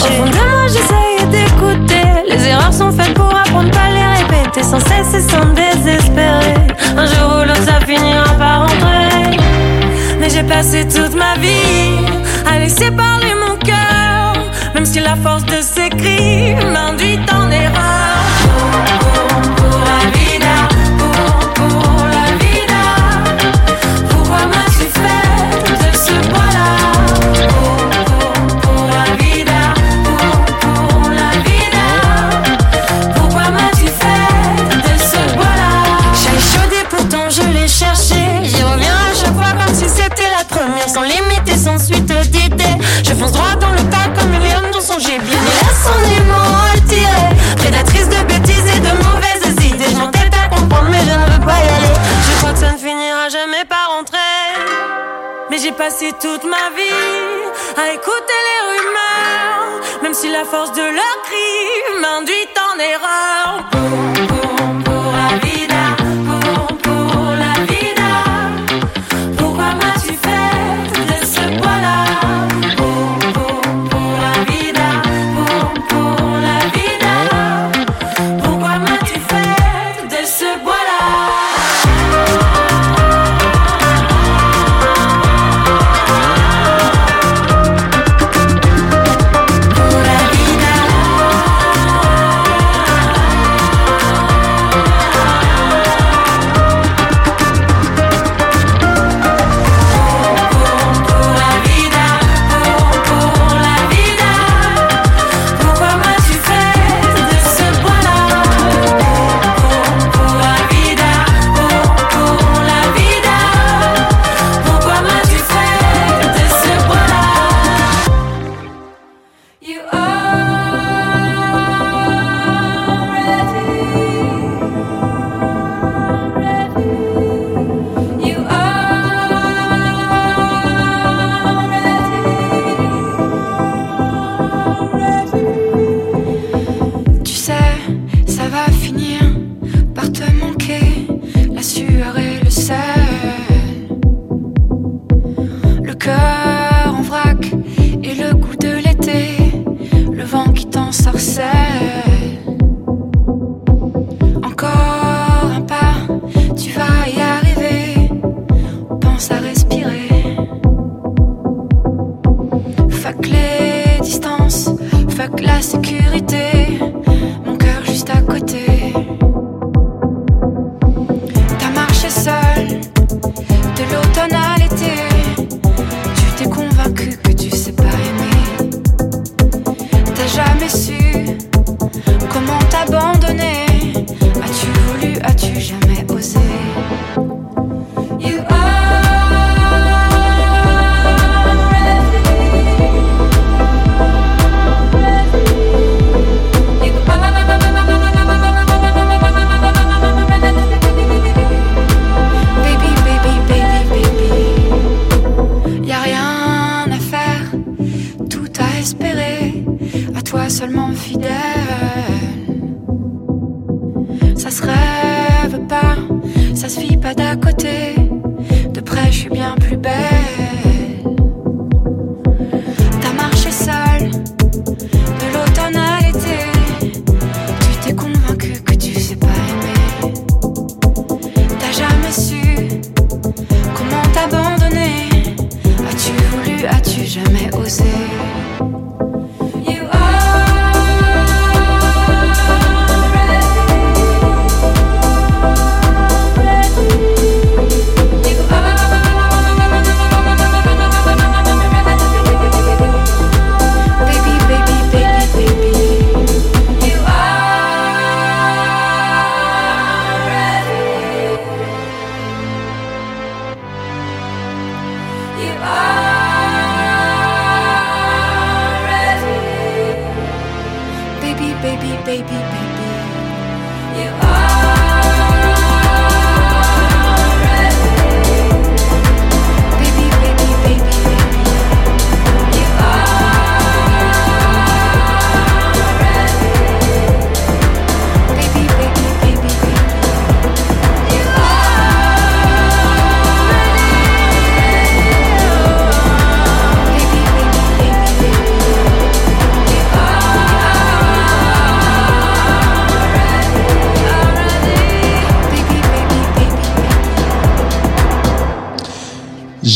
Au fond de moi, j'essaye d'écouter. Les erreurs sont faites pour apprendre, pas les répéter, sans cesse et sans désespérer. Un jour ou l'autre, ça finira par rentrer. Mais j'ai passé toute ma vie à laisser parler mon cœur, même si la force de ces cris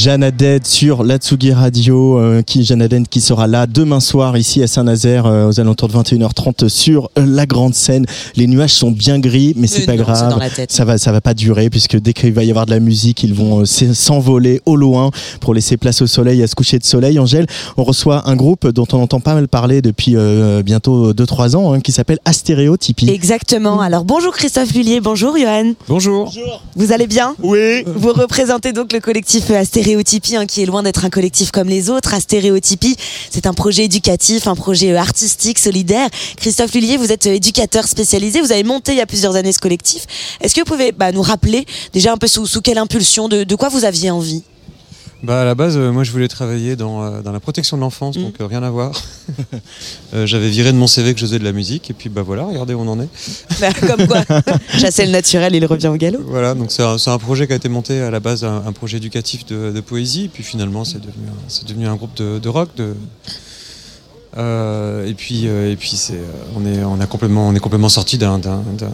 Jeanne Haddad sur l'Atsugi Radio, euh, qui qui sera là demain soir ici à Saint-Nazaire euh, aux alentours de 21h30 sur euh, la grande scène. Les nuages sont bien gris, mais c'est pas non, grave. dans la tête. Ça va, ça va pas durer puisque dès qu'il va y avoir de la musique, ils vont euh, s'e- s'envoler au loin pour laisser place au soleil, à ce coucher de soleil. Angèle, on reçoit un groupe dont on entend pas mal parler depuis euh, bientôt 2-3 ans, hein, qui s'appelle Astéréotypie. Exactement. Alors bonjour Christophe Lullier, bonjour Johan. Bonjour. Vous allez bien? Oui. Vous représentez donc le collectif euh, Astéréotypie, hein, qui est loin d'être un collectif comme les autres. Astéréotypie, c'est un projet éducatif, un projet euh, artistique, solidaire. Christophe Lullier, vous êtes euh, éducateur spécialisé. Vous avez monté il y a plusieurs années ce collectif. Est-ce que vous pouvez bah, nous rappeler déjà un peu sous, quelle impulsion, de quoi vous aviez envie? Bah à la base, euh, moi je voulais travailler dans, euh, dans la protection de l'enfance, donc euh, rien à voir. J'avais viré de mon CV que je faisais de la musique, et puis bah voilà, regardez où on en est. Bah, Comme quoi, chasser le naturel, il revient au galop. Voilà, donc c'est un, projet qui a été monté à la base, un, un projet éducatif de, de poésie, et puis finalement c'est devenu, un- c'est devenu un groupe de, de rock. De, euh, et puis, euh, et puis c'est, euh, on, est, on, a complètement, on est complètement sorti d'un, d'un, d'un-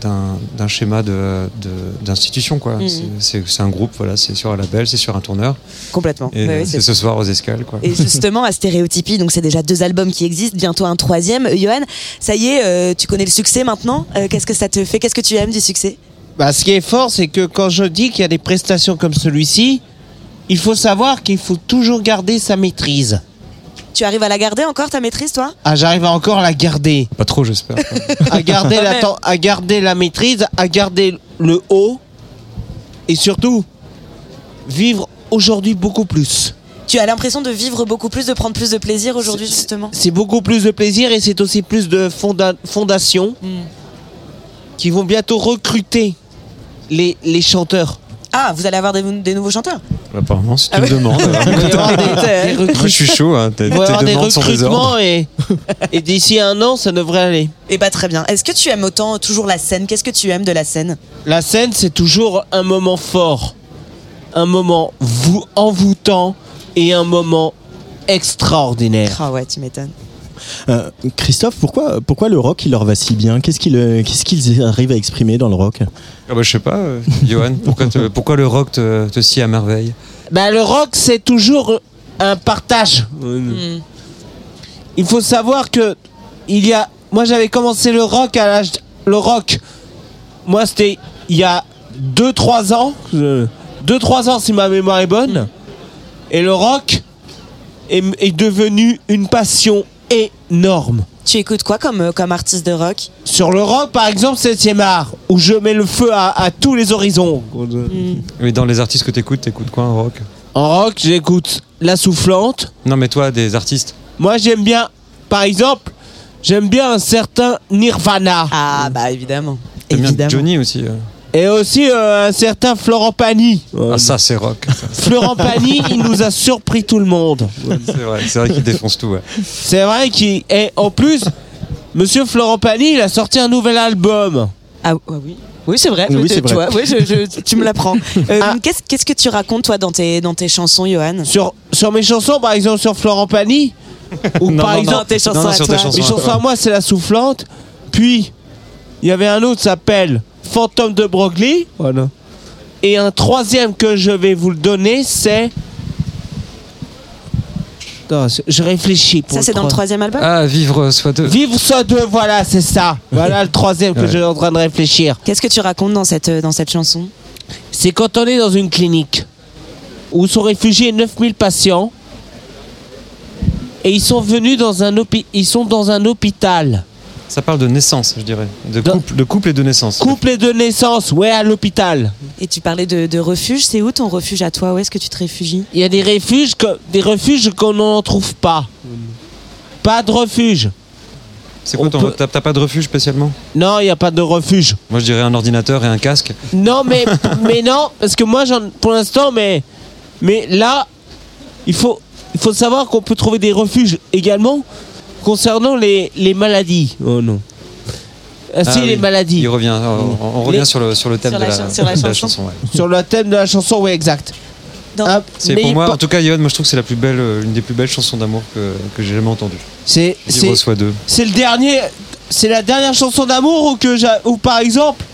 d'un- d'un schéma de, de- d'institution. Quoi. Mhm. C'est, c'est, c'est un groupe, voilà, c'est sur un label, c'est sur un tourneur, Complètement. et euh, c'est ce soir aux escales. Quoi. Et justement, à Stéréotypie, donc c'est déjà deux albums qui existent, bientôt un troisième. Johan, ça y est, euh, tu connais le succès maintenant? Euh, Qu'est-ce que ça te fait? Qu'est-ce que tu aimes du succès? Bah, ce qui est fort, c'est que quand je dis qu'il y a des prestations comme celui-ci, il faut savoir qu'il faut toujours garder sa maîtrise. Tu arrives à la garder encore, ta maîtrise, toi? Ah, j'arrive à encore la garder. Pas trop, j'espère. À garder, la, ten- à garder la maîtrise, à garder le haut. Et surtout, vivre aujourd'hui beaucoup plus. Tu as l'impression de vivre beaucoup plus, de prendre plus de plaisir aujourd'hui, justement? C'est beaucoup plus de plaisir et c'est aussi plus de fonda- fondations Hmm. qui vont bientôt recruter les, les chanteurs. Ah, vous allez avoir des, des nouveaux chanteurs Apparemment, si tu Ah me ouais. demandes. Des, des Moi, je suis chaud. Hein. Tes, des demandes sont des ordres. recrutements et, et d'ici un an, ça devrait aller. Eh bah très bien. Est-ce que tu aimes autant euh, toujours la scène? Qu'est-ce que tu aimes de la scène? La scène, c'est toujours un moment fort, un moment vous, envoûtant, et un moment extraordinaire. Ah ouais, tu m'étonnes. Euh, Christophe, pourquoi, pourquoi le rock il leur va si bien? Qu'est-ce qu'ils euh, qu'est-ce qu'ils arrivent à exprimer dans le rock? Ah bah, je sais pas, euh, Johan, pourquoi, te- pourquoi le rock te, te scie à merveille? Ben, le rock, c'est toujours un partage. Hmm. Il faut savoir que il y a. Moi, j'avais commencé le rock à l'âge. Le rock. Moi, c'était il y a 2-3 ans. 2-3 ans, si ma mémoire est bonne. Et le rock est, est devenu une passion énorme. Tu écoutes quoi comme, euh, comme artiste de rock? Sur le rock, par exemple, 7 art, où je mets le feu à, à tous les horizons. Mais dans les artistes que t'écoutes, t'écoutes quoi en rock? En rock, j'écoute La Soufflante. Non, mais toi, des artistes? Moi, j'aime bien, par exemple, j'aime bien un certain Nirvana. Ah bah évidemment. T'aimes bien Évidemment. Johnny aussi. euh. Et aussi euh, un certain Florent Pagny. Ah, ça, c'est rock. ça. Florent Pagny, il nous a surpris tout le monde. c'est vrai, c'est vrai qu'il défonce tout. Ouais. C'est vrai qu'il. Et en plus, Monsieur Florent Pagny, il a sorti un nouvel album. Ah, ah oui. Oui, c'est vrai. Oui, c'est tu vrai. vois, oui, je- je- tu me l'apprends. Euh, Ah. Qu'est-ce que tu racontes, toi, dans tes, dans tes chansons, Johan? Sur, sur mes chansons, par exemple, sur Florent Pagny. Ou Non, par non, exemple, Non, tes chansons non, à sur toi. tes chansons. mes chansons à moi, c'est La Soufflante. Puis, il y avait un autre qui s'appelle Fantôme de Broglie. Voilà. Et un troisième que je vais vous le donner, c'est. Je réfléchis pour Ça, c'est dans le trois- troisième album Ah, vivre soit deux. Vivre soit deux, voilà, c'est ça. Voilà le troisième que Ouais. je suis en train de réfléchir. Qu'est-ce que tu racontes dans cette, dans cette chanson? C'est quand on est dans une clinique où sont réfugiés 9000 patients et ils sont venus dans un hôpi- ils sont dans un hôpital. Ça parle de naissance, je dirais. De couple, de couple et de naissance. Couple et de naissance, ouais, à l'hôpital. Et tu parlais de, de refuge. C'est où ton refuge à toi? Où est-ce que tu te réfugies? Il y a des refuges, que- des refuges qu'on n'en trouve pas. Pas de refuge. C'est quoi On ton. peut- T'as t'as pas de refuge spécialement? Non, il n'y a pas de refuge. Moi, je dirais un ordinateur et un casque. Non, mais, mais non, parce que moi, j'en, pour l'instant, mais, mais là, il faut, il faut savoir qu'on peut trouver des refuges également concernant les, les maladies. Oh non. Ah, si, Ah les maladies. Il revient. On, on revient Les- sur, le, sur le thème Sur de la la, chan- sur la de la chanson. ouais. Sur le thème de la chanson, oui, exact. Ah, C'est pour moi, en tout cas, Yoann, moi je trouve que c'est la plus belle, euh, une des plus belles chansons d'amour que, que j'ai jamais entendues. c'est, c'est, soit deux. c'est le dernier, c'est la dernière chanson d'amour ou que ou par exemple,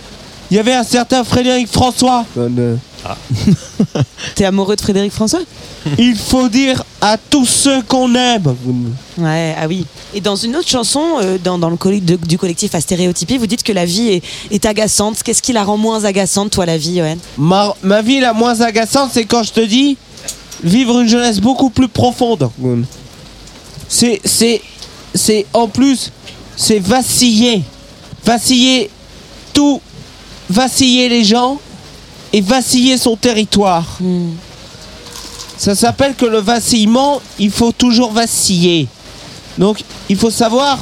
il y avait un certain Frédéric François. T'es amoureux de Frédéric François? Il faut dire à tous ceux qu'on aime. Ouais, ah oui. Et dans une autre chanson, euh, dans, dans le coll- de- du collectif à stéréotypie, vous dites que la vie est, est agaçante. Qu'est-ce qui la rend moins agaçante, toi, la vie, Johan Ma, ma vie la moins agaçante, c'est quand je te dis vivre une jeunesse beaucoup plus profonde. C'est, c'est, c'est en plus, c'est vaciller, vaciller tout, vaciller les gens et vaciller son territoire. Ça s'appelle que le vacillement, il faut toujours vaciller. Donc, il faut savoir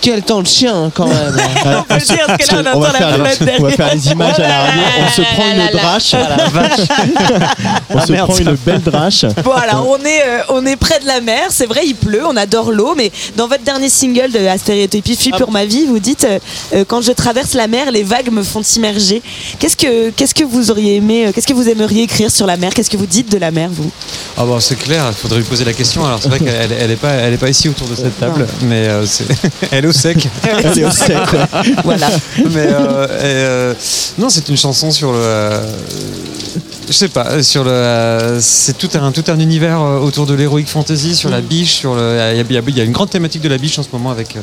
quel temps de chien hein, quand même. Peut le dire, parce que là, on on, va entend la faire les, on va derrière. faire les images à la radio. On se prend une drache. on se prend une belle drache. Bon, alors, on est, euh, on est près de la mer. C'est vrai, il pleut, on adore l'eau. Mais dans votre dernier single de Astéréotypie, Fuis pour ma vie, vous dites euh, euh, Quand je traverse la mer, les vagues me font immerger. Qu'est-ce que, qu'est-ce que vous auriez aimé, euh, qu'est-ce que vous aimeriez écrire sur la mer? Qu'est-ce que vous dites de la mer, vous? Ah bon, c'est clair, il faudrait lui poser la question. Alors, c'est vrai qu'elle elle, elle est, pas, elle est pas ici autour de cette table, mais c'est- elle est au sec. Elle est au sec, ouais. Voilà. mais euh, et, euh, non, c'est une chanson sur le. euh, je sais pas, sur le. euh, c'est tout un, tout un univers euh, autour de l'héroïque fantasy, sur la biche, sur le. Il y, a- il y a- il y a une grande thématique de la biche en ce moment avec. euh,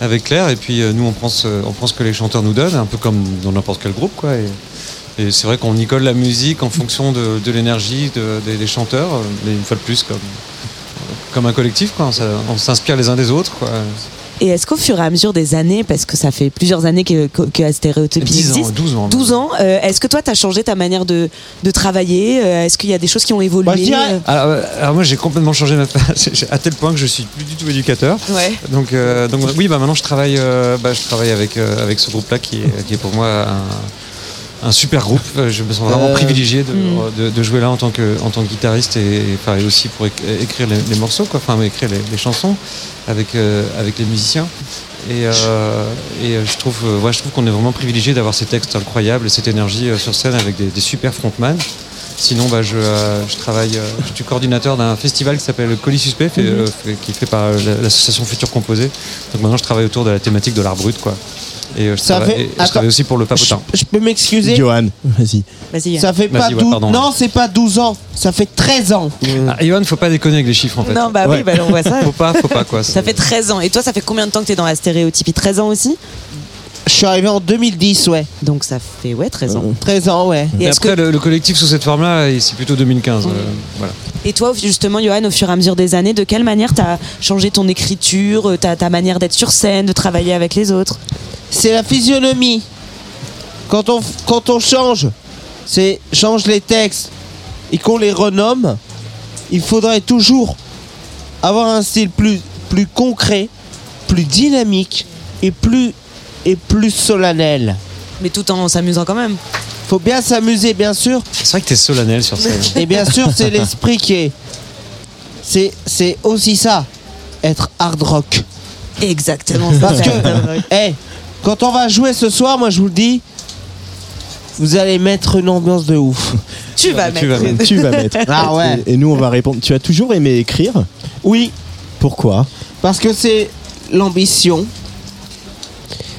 avec Claire et puis euh, nous on prend, ce, on prend ce que les chanteurs nous donnent un peu comme dans n'importe quel groupe quoi et, et c'est vrai qu'on y colle la musique en fonction de, de l'énergie de- des, des chanteurs euh, mais une fois de plus comme comme un collectif quoi Ça- on s'inspire les uns des autres quoi Et est-ce qu'au fur et à mesure des années, parce que ça fait plusieurs années que, que, que Astéréotypie 10 ans, existe, 12 ans 12 ans, euh, est-ce que toi, tu as changé ta manière de, de travailler Euh, Est-ce qu'il y a des choses qui ont évolué dirais- Alors, euh, alors moi j'ai complètement changé ma à tel point que je suis plus du tout éducateur. Ouais. Donc, euh, donc oui bah maintenant je travaille bah, je travaille avec avec ce groupe là qui qui est pour moi un, un super groupe. Euh, Je me sens vraiment Euh, privilégié de, hmm. de, de jouer là en tant que en tant que guitariste et, et, enfin, et aussi pour éc- écrire les, les morceaux quoi, enfin écrire les, les chansons avec euh, avec les musiciens. Et, euh, et euh, je trouve, euh, ouais, je trouve qu'on est vraiment privilégié d'avoir ces textes incroyables et cette énergie euh, sur scène avec des, des super frontman. Sinon, bah, je, euh, je travaille, euh, je suis coordinateur d'un festival qui s'appelle Colis Suspect, fait, euh, fait- qui est fait par euh, la- l'association Futur Composé. Donc maintenant, je travaille autour de la thématique de l'art brut, quoi. Et euh, je, Ça travaille, fait- et je Attends. travaille aussi pour le papotin. Je peux m'excuser Johan, vas-y. Vas-y. Ça fait pas Vas-y, ouais, 12 pardon. Non, c'est pas 12 ans, ça fait 13 ans. Ah, Johan, faut pas déconner avec les chiffres en fait. Non, bah oui, bah on voit ça. Faut pas, faut pas quoi. Ça fait 13 ans. Et toi, ça fait combien de temps que t'es dans la stéréotypie? 13 ans aussi? Je suis arrivé en 2010, ouais. Donc ça fait, ouais, 13 ans. 13 ans, ouais. Et, après, que, le, le collectif sous cette forme-là, c'est plutôt 2015. euh, voilà. et toi, justement, Johan, au fur et à mesure des années, de quelle manière t'as changé ton écriture, euh, ta, ta manière d'être sur scène, de travailler avec les autres? C'est la physionomie. Quand on, quand on change, c'est change les textes et qu'on les renomme, il faudrait toujours avoir un style plus, plus concret, plus dynamique et plus, et plus solennel. Mais tout en s'amusant quand même. Faut bien s'amuser, bien sûr. C'est vrai que t'es solennel sur scène. Et bien sûr, c'est l'esprit qui est. C'est, c'est aussi ça, être hard rock. Exactement. Parce que, hey, quand on va jouer ce soir, moi je vous le dis, vous allez mettre une ambiance de ouf. tu vas Tu mettre. vas mettre. Tu vas mettre. Ah ouais. Et, et nous, on va répondre. Tu as toujours aimé écrire? Oui, Pourquoi? Parce que c'est l'ambition.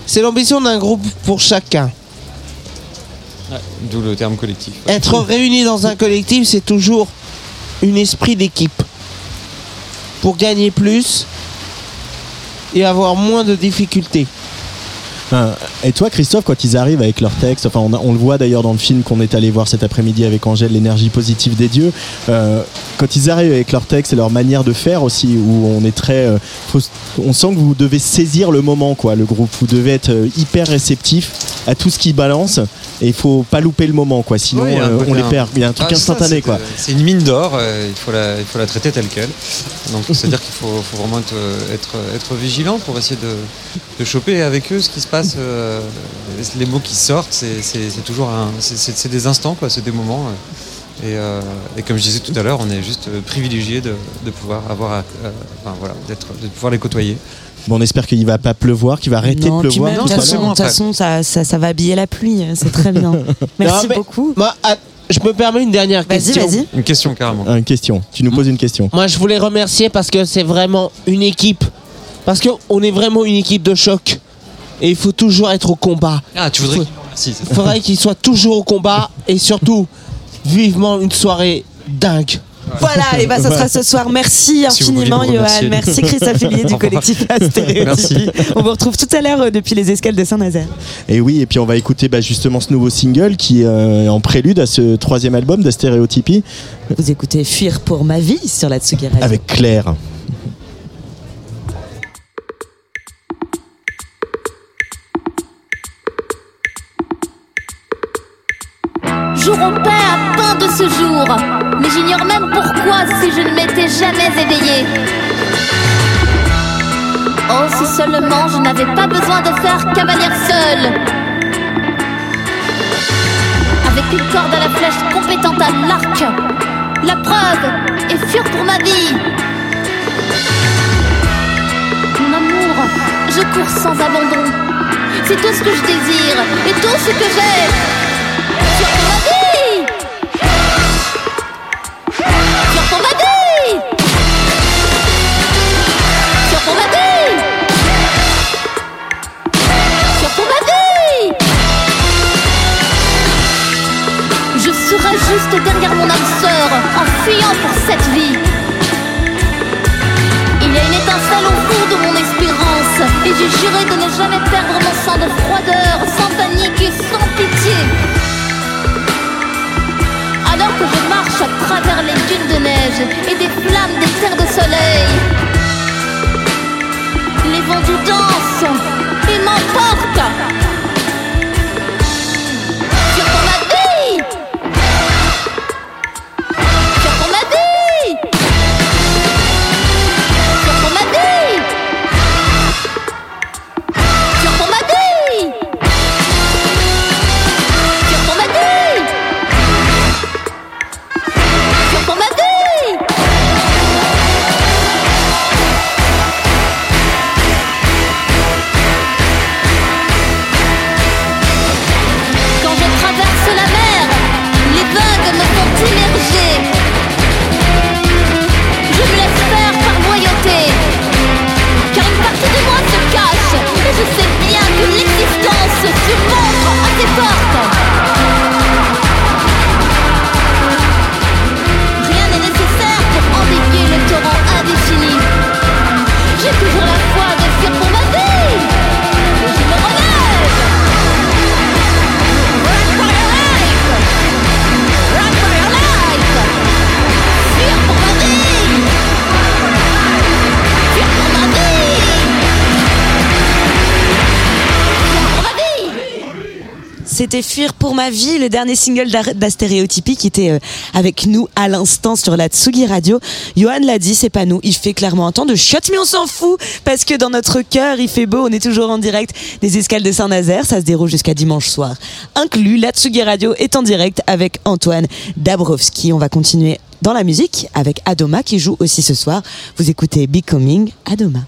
C'est l'ambition d'un groupe pour chacun. D'où le terme collectif. Être réuni dans un collectif, c'est toujours un esprit d'équipe. Pour gagner plus et avoir moins de difficultés. Et toi, Christophe, quand ils arrivent avec leurs textes, enfin, on, le voit d'ailleurs dans le film qu'on est allé voir cet après-midi avec Angèle, l'énergie positive des dieux. euh, quand ils arrivent avec leurs textes et leur manière de faire aussi, où on est très, euh, on sent que vous devez saisir le moment, quoi. Le groupe, vous devez être euh, hyper réceptif à tout ce qui balance et il faut pas louper le moment, quoi. Sinon, euh, on les perd. Il y a un truc Ah, instantané, c'est, quoi. C'est une mine d'or, euh, il, faut la, il faut la traiter telle qu'elle. Donc c'est-à-dire qu'il faut, faut vraiment être, euh, être, être vigilant pour essayer de, de choper avec eux ce qui se passe. euh, les mots qui sortent, c'est, c'est- c'est toujours c'est, c'est- c'est des instants, quoi, c'est des moments. et, euh, et comme je disais tout à l'heure, on est juste privilégié de, de pouvoir avoir, à- euh, enfin, voilà, d'être, de pouvoir les côtoyer. Bon, on espère qu'il va pas pleuvoir, qu'il va arrêter Non, de pleuvoir. de tout toute façon, bon, de toute après. façon, ça, ça, ça va habiller la pluie, c'est très bien. Merci Non, beaucoup. Moi, ah, je me permets une dernière Vas-y, question. vas-y. Une question carrément. Une question. Tu nous poses une question. Moi, je voulais remercier parce que c'est vraiment une équipe. Parce qu'on est vraiment une équipe de choc. Et il faut toujours être au combat. Ah, tu voudrais. Il faudrait qu'ils soient toujours au combat. Et surtout, vivement une soirée dingue. Voilà, et bah ça sera ce soir. Merci Si infiniment, Johan. remercier. Merci Christophe Hélier du collectif. Merci. On vous retrouve tout à l'heure euh, depuis les escales de Saint-Nazaire. Et oui, et puis on va écouter bah, justement ce nouveau single qui est euh, en prélude à ce troisième album de Stéréotypie Vous écoutez Fuir pour ma vie sur la Tsugi Radio. avec Claire. Jour au pain à pain de ce jour. Mais j'ignore même pourquoi si je ne m'étais jamais éveillée. Oh, si seulement je n'avais pas besoin de faire cavalière seule. Avec une corde à la flèche compétente à l'arc. La preuve est fuir pour ma vie. Mon amour, je cours sans abandon. C'est tout ce que je désire et tout ce que j'ai. Fuyant pour cette vie. Il y a une étincelle au fond de mon espérance et j'ai juré de ne jamais perdre mon sang de froideur, sans panique et sans pitié. Alors que je marche à travers les dunes de neige et des flammes des terres de soleil. Les vents du dansent et m'emportent. C'était Fuir pour ma vie, le dernier single d'A- d'Astéréotypie qui était euh, avec nous à l'instant sur la Tsugi Radio. Johan l'a dit, c'est pas nous. Il fait clairement un temps de chiottes, mais on s'en fout parce que dans notre cœur, il fait beau. On est toujours en direct des escales de Saint-Nazaire. Ça se déroule jusqu'à dimanche soir. Inclus, la Tsugi Radio est en direct avec Antoine Dabrowski. On va continuer dans la musique avec Adoma qui joue aussi ce soir. Vous écoutez Becoming Adoma.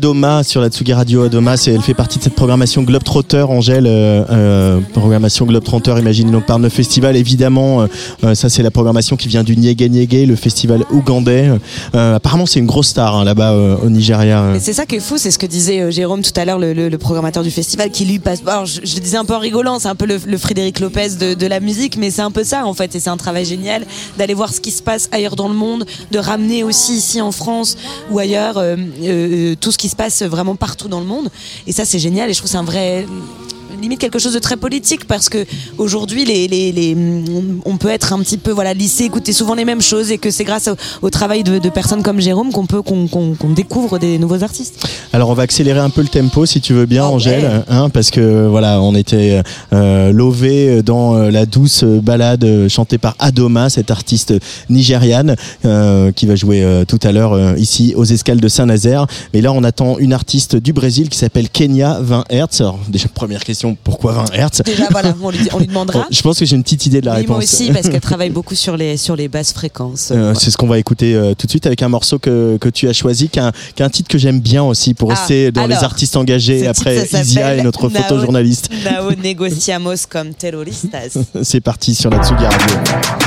Adoma sur la Tsugi Radio Adoma. Elle fait partie de cette programmation Globetrotter, Angèle. euh, euh, programmation Globetrotter imaginée donc par nos festivals. Évidemment, euh, euh, ça c'est la programmation qui vient du Nyege Nyege, le festival ougandais. Euh, apparemment, c'est une grosse star hein, là-bas au Nigeria. C'est ça qui est fou, c'est ce que disait Jérôme tout à l'heure, le, le- le programmateur du festival, qui lui passe. Alors, je, le disais un peu en rigolant, c'est un peu le, Frédéric Lopez de, de la musique, mais c'est un peu ça en fait. Et c'est un travail génial d'aller voir ce qui se passe ailleurs dans le monde, de ramener aussi ici en France ou ailleurs tout ce qui se passe vraiment partout dans le monde. Et ça, c'est génial. Et je trouve c'est un vrai limite quelque chose de très politique parce que aujourd'hui les, les, les- on- peut être un petit peu voilà lissé écouter souvent les mêmes choses et que c'est grâce au, au travail de, de personnes comme Jérôme qu'on peut qu'on découvre des nouveaux artistes Alors on va accélérer un peu le tempo si tu veux bien Ah Angèle, ouais. hein, parce que voilà on était euh, lové dans euh, la douce balade chantée par Adoma, cette artiste nigériane euh, qui va jouer euh, tout à l'heure ici aux escales de Saint-Nazaire. Mais là on attend une artiste du Brésil qui s'appelle Kenya 20 Hertz. Alors déjà première question, pourquoi 20 Hertz déjà voilà on lui, on lui demandera Bon, Je pense que j'ai une petite idée de la Oui, réponse. moi aussi parce qu'elle travaille beaucoup sur les sur les basses fréquences Euh, C'est ce qu'on va écouter euh, tout de suite avec un morceau que, que tu as choisi, qui est un, titre que j'aime bien aussi pour Ah, rester dans les artistes engagés après titre, Isia et notre Nao- photojournaliste. Nao negociamos comme terroristas C'est parti sur la Tsugi Radio.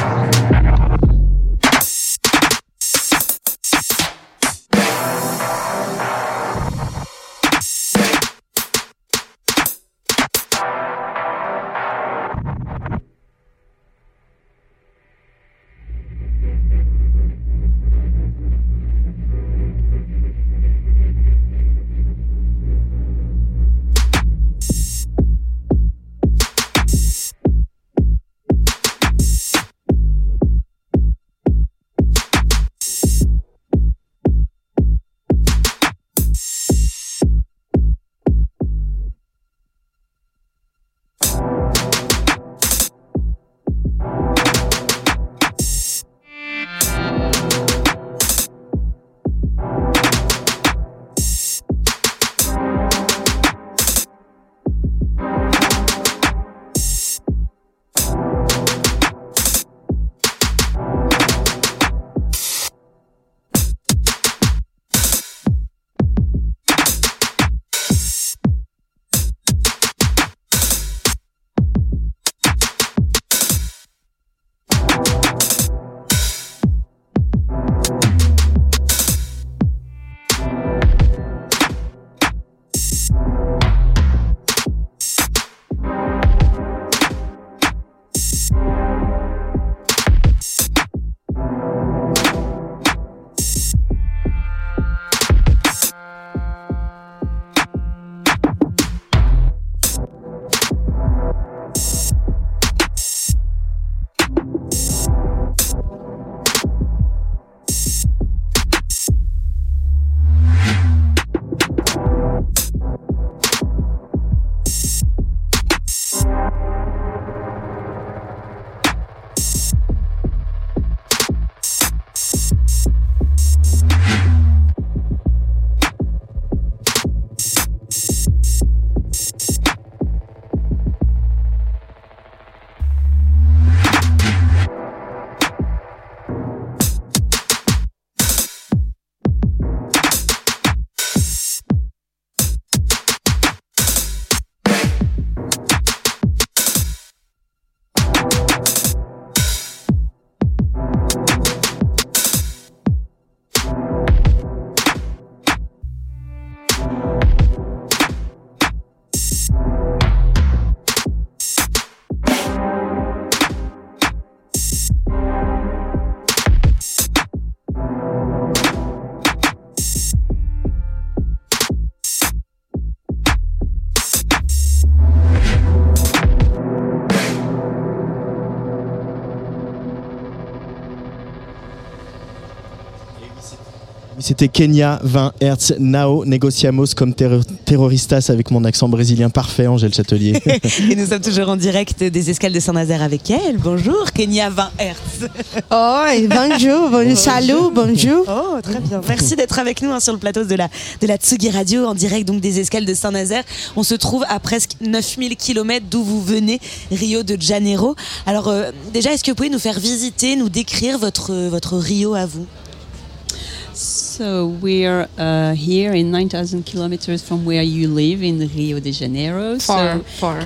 C'était Kenya 20 Hertz Nao Negociamos comme terro- terroristas avec mon accent brésilien parfait, Angèle Châtelier. Et nous sommes toujours en direct des escales de Saint-Nazaire avec elle. Bonjour, Kenya 20 Hertz. Oh, et bonjour, bonjour, salut, bonjour. Oh, très bien. Merci d'être avec nous hein, sur le plateau de la, de la Tsugi Radio, en direct donc des escales de Saint-Nazaire. On se trouve à presque 9000 km d'où vous venez, Rio de Janeiro. Alors, euh, déjà, est-ce que vous pouvez nous faire visiter, nous décrire votre, votre Rio à vous? So we're uh, here in 9,000 kilometers from where you live in Rio de Janeiro. Far, so, far.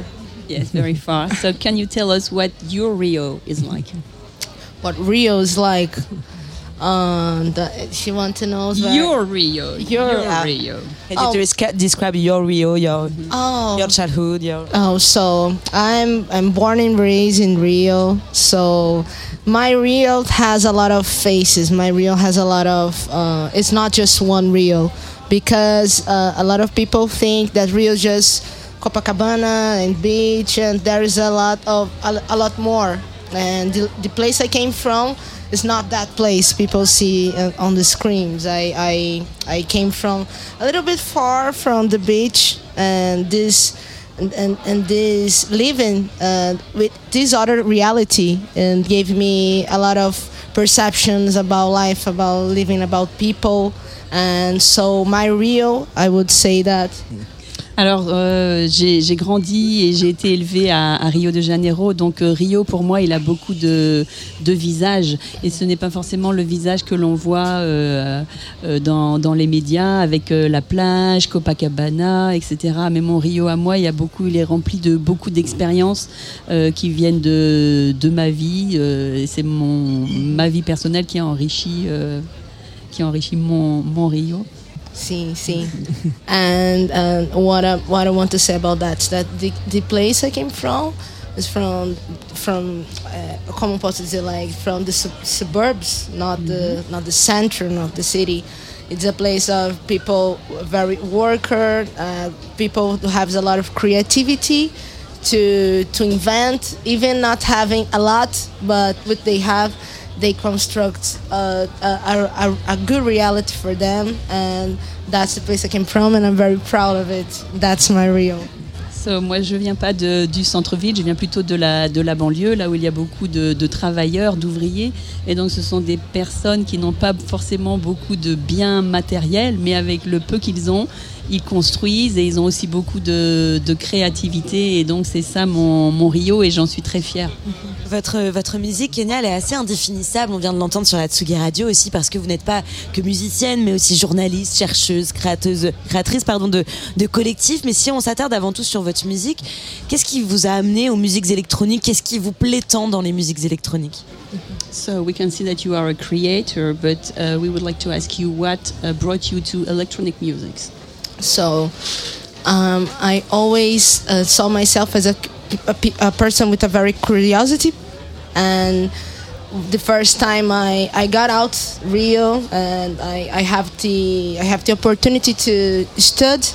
Yes, very far. so can you tell us what your Rio is like? What Rio is like? Um, the, she wants to know where- Your Rio. Your, Your uh, Rio. Can you descri- describe your Rio, your Oh. your childhood, your Oh, so I'm I'm born and raised in Rio. So my Rio has a lot of faces. My Rio has a lot of. Uh, it's not just one Rio, because uh, a lot of people think that Rio is just Copacabana and beach, and there is a lot of a, a lot more. And the, the place I came from is not that place people see uh, on the screens. I, I I came from a little bit far from the beach, and this and, and, and this living uh, with this other reality and gave me a lot of perceptions about life, about living, about people. And so my real, I would say that Alors, euh, j'ai grandi et j'ai été élevée à, à Rio de Janeiro. Donc, euh, Rio, pour moi, il a beaucoup de, de visages. Et ce n'est pas forcément le visage que l'on voit euh, euh, dans, dans les médias avec euh, la plage, Copacabana, etc. Mais mon Rio à moi, il, y a beaucoup, il est rempli de beaucoup d'expériences qui viennent de, de ma vie. C'est ma vie personnelle qui a enrichi, qui a enrichi mon, mon Rio. See, see. and and what I, what I want to say about that is that the, the place I came from is from from uh, como posso dizer like from the sub- suburbs, not the not the center of the city. It's a place of people very worker, uh, people who have a lot of creativity to to invent, even not having a lot, but what they have they construct a, a, a, a good reality for them and that's the place I came from and I'm very proud of it. That's my Rio. So, moi, je viens pas du centre-ville, je viens plutôt de la, de la banlieue, là où il y a beaucoup de travailleurs, d'ouvriers. Et donc, ce sont des personnes qui n'ont pas forcément beaucoup de biens matériels, mais avec le peu qu'ils ont, ils construisent et ils ont aussi beaucoup de, de créativité. Et donc, c'est ça mon, mon Rio et j'en suis très fière. Votre, votre musique, Kenya, elle est assez indéfinissable. On vient de l'entendre sur la Tsugi Radio aussi parce que vous n'êtes pas que musicienne, mais aussi journaliste, chercheuse, créateuse, créatrice pardon, de, de collectifs. Mais si on s'attarde avant tout sur votre musique, qu'est-ce qui vous a amené aux musiques électroniques? Qu'est-ce qui vous plaît tant dans les musiques électroniques? So, we can see that you are a creator, but uh, we would like to ask you what uh, brought you to electronic music. So um, I always uh, saw myself as a, a, a person with a very curiosity. And the first time I, I got out Rio and I, I have the I have the opportunity to study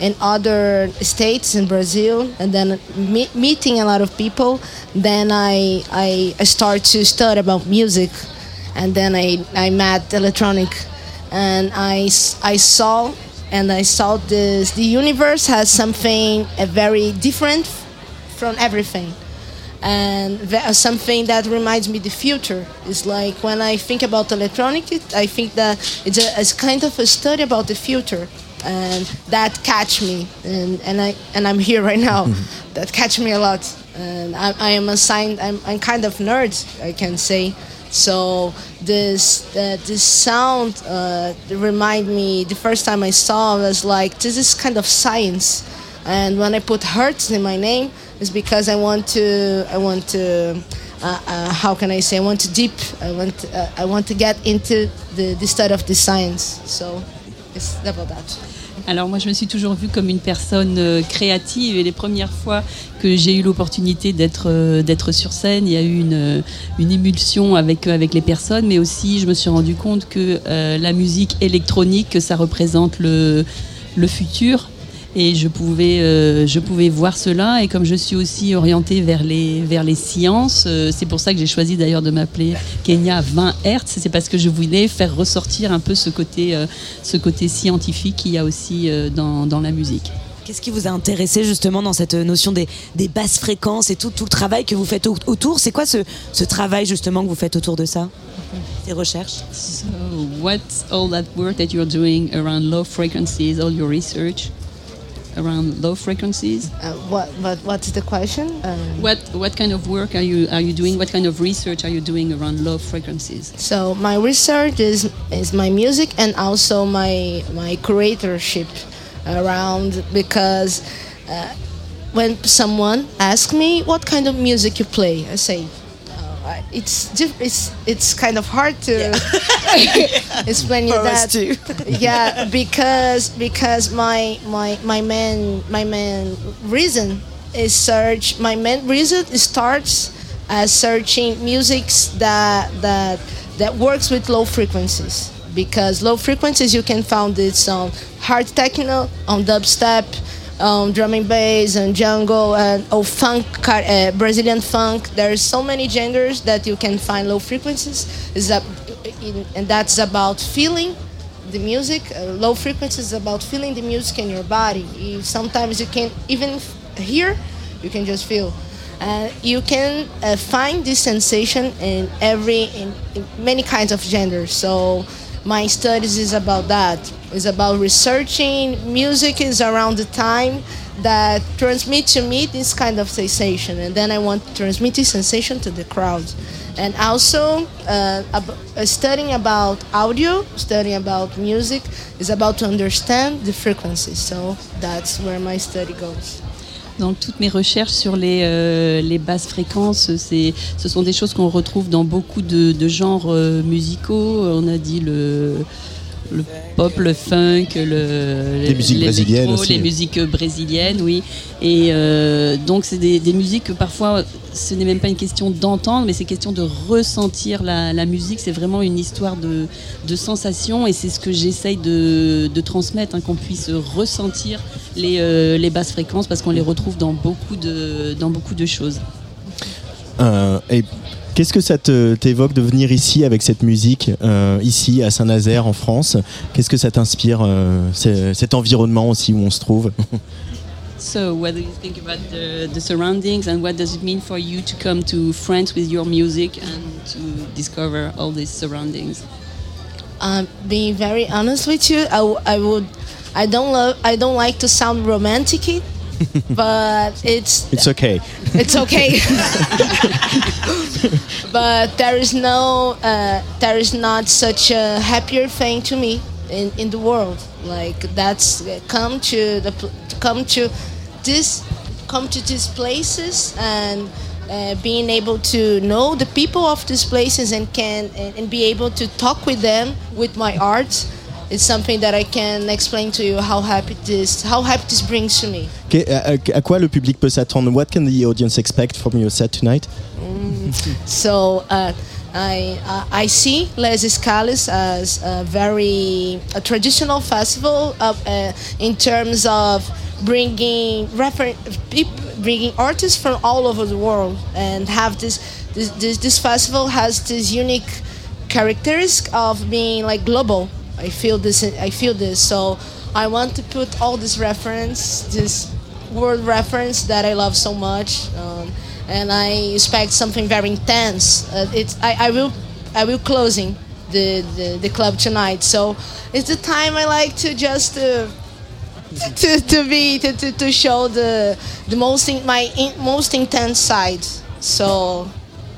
in other states in Brazil and then me- meeting a lot of people then I, I I start to study about music. And then I, I met electronic and I I saw and I saw this the universe has something uh, very different from everything. And something that reminds me the future. Is like when I think about electronic it, I think that it's, a, it's kind of a study about the future. And that catch me. And, and I and I'm here right now. That catch me a lot. And I, I am a sign I'm, I'm kind of nerd I can say so this uh, this sound uh, remind me the first time I saw it was like this is kind of science. And when I put hertz in my name it's because I want to I want to uh, uh, how can I say I want to deep I want uh, I want to get into the, the study of the science. So it's about that Alors moi je me suis toujours vue comme une personne euh, créative et les premières fois que j'ai eu l'opportunité d'être euh, d'être sur scène, il y a eu une, euh, une émulsion avec avec les personnes, mais aussi je me suis rendu compte que la musique électronique que ça représente le le futur et je pouvais euh, je pouvais voir cela. Et comme je suis aussi orientée vers les vers les sciences, euh, c'est pour ça que j'ai choisi d'ailleurs de m'appeler Kenya 20 Hertz, c'est parce que je voulais faire ressortir un peu ce côté euh, ce côté scientifique qu'il y a aussi dans, dans la musique. Qu'est-ce qui vous a intéressé justement dans cette notion des, des basses fréquences et tout, tout le travail que vous faites au- autour? C'est quoi ce, ce travail justement que vous faites autour de ça? Ces recherches? So what's all that work that you're doing around low frequencies, all your research? Around low frequencies. Uh, what, what, what's the question? Um, What what kind of work are you are you doing? What kind of research are you doing around low frequencies? So my research is is my music and also my my curatorship around because uh, when someone asks me what kind of music you play, I say. "Oh, I- It's diff- it's it's kind of hard to explain you that. yeah, because because my my my main my main reason is search. My main reason starts as searching musics that that that works with low frequencies because low frequencies you can find it on hard techno, on dubstep, on drum and bass, and jungle, and oh funk, uh, Brazilian funk. There's so many genres that you can find low frequencies. Is that and that's about feeling the music. Uh, low frequencies is about feeling the music in your body. You, sometimes you can even hear, you can just feel. Uh, you can uh, find this sensation in every in, in many kinds of genders. So my studies is about that. It's about researching music is around the time that transmit to me this kind of sensation, and then I want to transmit this sensation to the crowd. And also, uh, ab- uh, studying about audio, studying about music, is about to understand the frequencies. So that's where my study goes. Donc toutes mes recherches sur les, euh, les basses fréquences, ce sont des choses qu'on retrouve dans beaucoup de, de genres euh, musicaux. On a dit le, le pop, le funk, le, Les musiques brésiliennes aussi. les musiques brésiliennes, oui. Et euh, donc c'est des, des musiques que parfois ce n'est même pas une question d'entendre, mais c'est question de ressentir la, la musique. C'est vraiment une histoire de, de sensations et c'est ce que j'essaye de, de transmettre, hein, qu'on puisse ressentir les, euh, les basses fréquences parce qu'on les retrouve dans beaucoup de, dans beaucoup de choses. Euh, et qu'est-ce que ça te- t'évoque de venir ici avec cette musique, euh, ici à Saint-Nazaire en France? Qu'est-ce que ça t'inspire, euh, cet environnement aussi où on se trouve? So, what do you think about the, the surroundings and what does it mean for you to come to France with your music and to discover all these surroundings? um, being very honest with you, I, w- I would, I don't love, I don't like to sound romantic, but it's It's okay. it's okay. but there is no, uh, there is not such a happier thing to me in, in the world. Like that's come to the come to this, come to these places and. Uh, being able to know the people of these places and can and, and be able to talk with them with my art is something that I can explain to you how happy this how happy this brings to me. Qu'est- à, quoi le public peut s'attendre What can the audience expect from your set tonight So uh, I I I see Les Escales as a very a traditional festival of, uh, in terms of bringing refer- bringing artists from all over the world and have this this this, this festival has this unique characteristic of being like global. I feel this. I feel this. So I want to put all this reference, this world reference that I love so much, um, and I expect something very intense. Uh, it's I, I will I will closing the, the the club tonight. So it's the time I like to just. Uh, to, to be to, to, to show the the most in, my in, most intense side so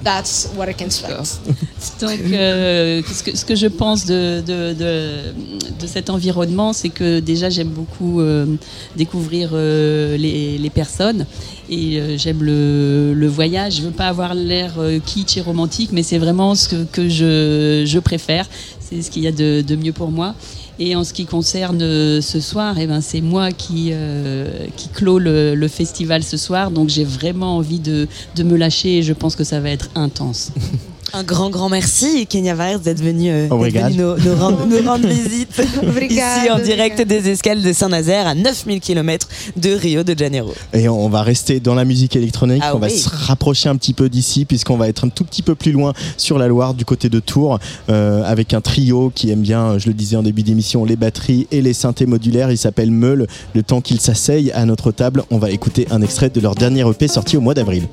that's what I can expect Donc, euh, ce, que, je pense de, de, de, cet environnement, c'est que déjà j'aime beaucoup euh, découvrir euh, les, les personnes et j'aime le, le voyage. Je veux pas avoir l'air kitsch et romantique, mais c'est vraiment ce que, que je, je préfère. C'est ce qu'il y a de, mieux pour moi. Et en ce qui concerne ce soir, eh ben, c'est moi qui, qui clôt le, le festival ce soir. Donc j'ai vraiment envie de, de me lâcher et je pense que ça va être intense. Un grand, grand merci, Kenya Vares, d'être venu, euh, venu nous, nous rendre, nous rendre visite Obrigado, ici en direct des escales de Saint-Nazaire à 9000 km de Rio de Janeiro. Et on va rester dans la musique électronique, Ah on va se rapprocher un petit peu d'ici puisqu'on va être un tout petit peu plus loin sur la Loire du côté de Tours euh, avec un trio qui aime bien, je le disais en début d'émission, les batteries et les synthés modulaires. Il s'appelle Meul. Le temps qu'ils s'asseyent à notre table, on va écouter un extrait de leur dernier EP sorti au mois d'avril.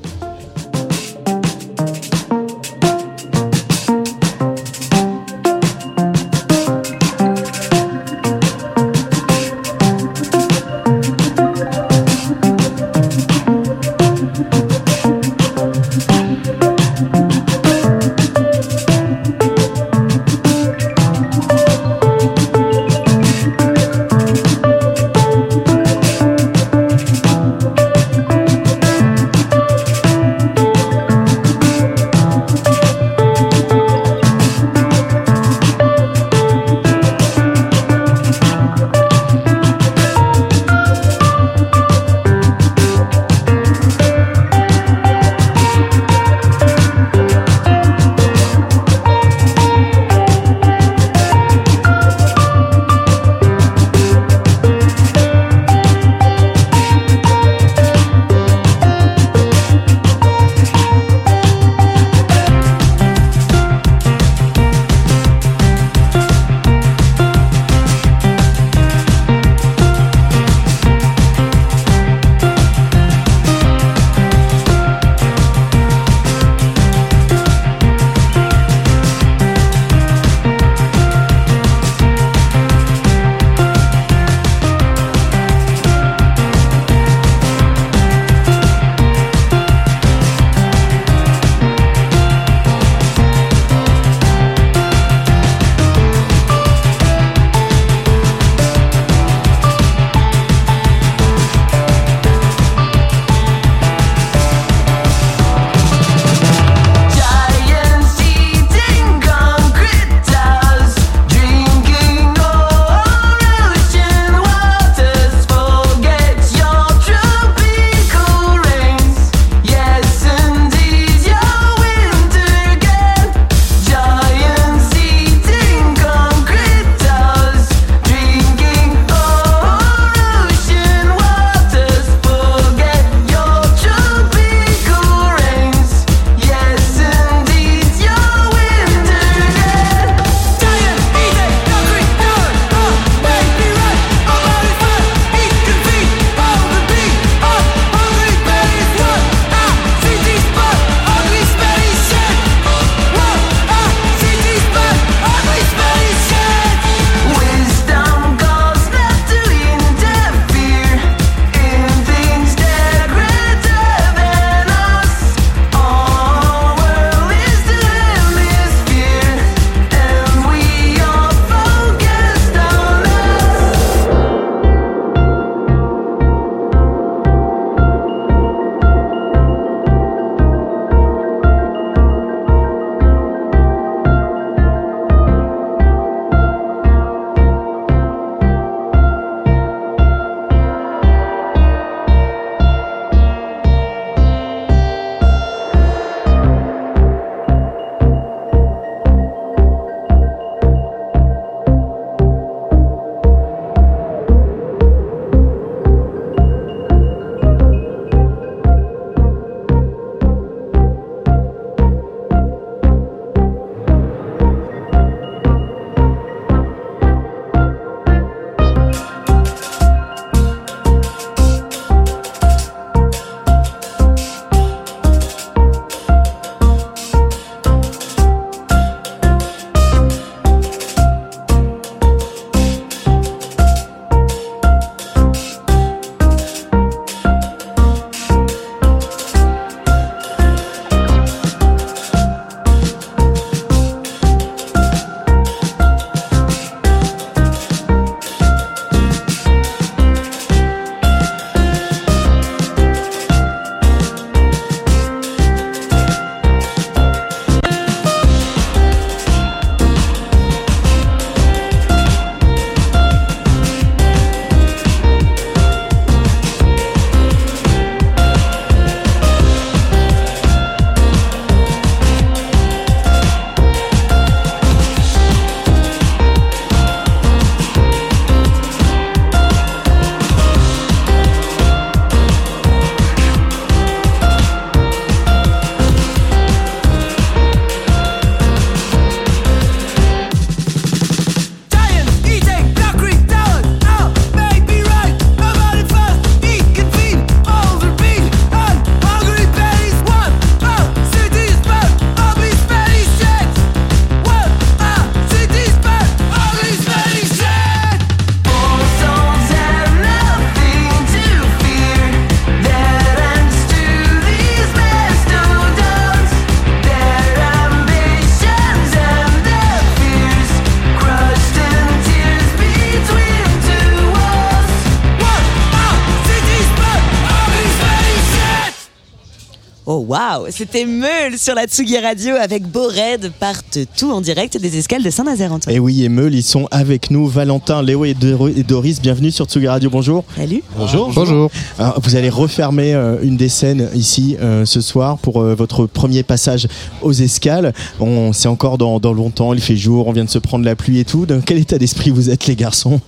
C'était Meul sur la Tsugi Radio avec Bored partent tout en direct des escales de Saint-Nazaire Antoine. Et oui, et Meul, ils sont avec nous. Valentin, Léo et, Dor- et Doris, bienvenue sur Tsugi Radio. Bonjour. Salut. Bonjour. Bonjour. Alors, vous allez refermer euh, une des scènes ici euh, ce soir pour euh, votre premier passage aux escales. On c'est encore dans, dans longtemps, il fait jour, on vient de se prendre la pluie et tout. Dans quel état d'esprit vous êtes les garçons?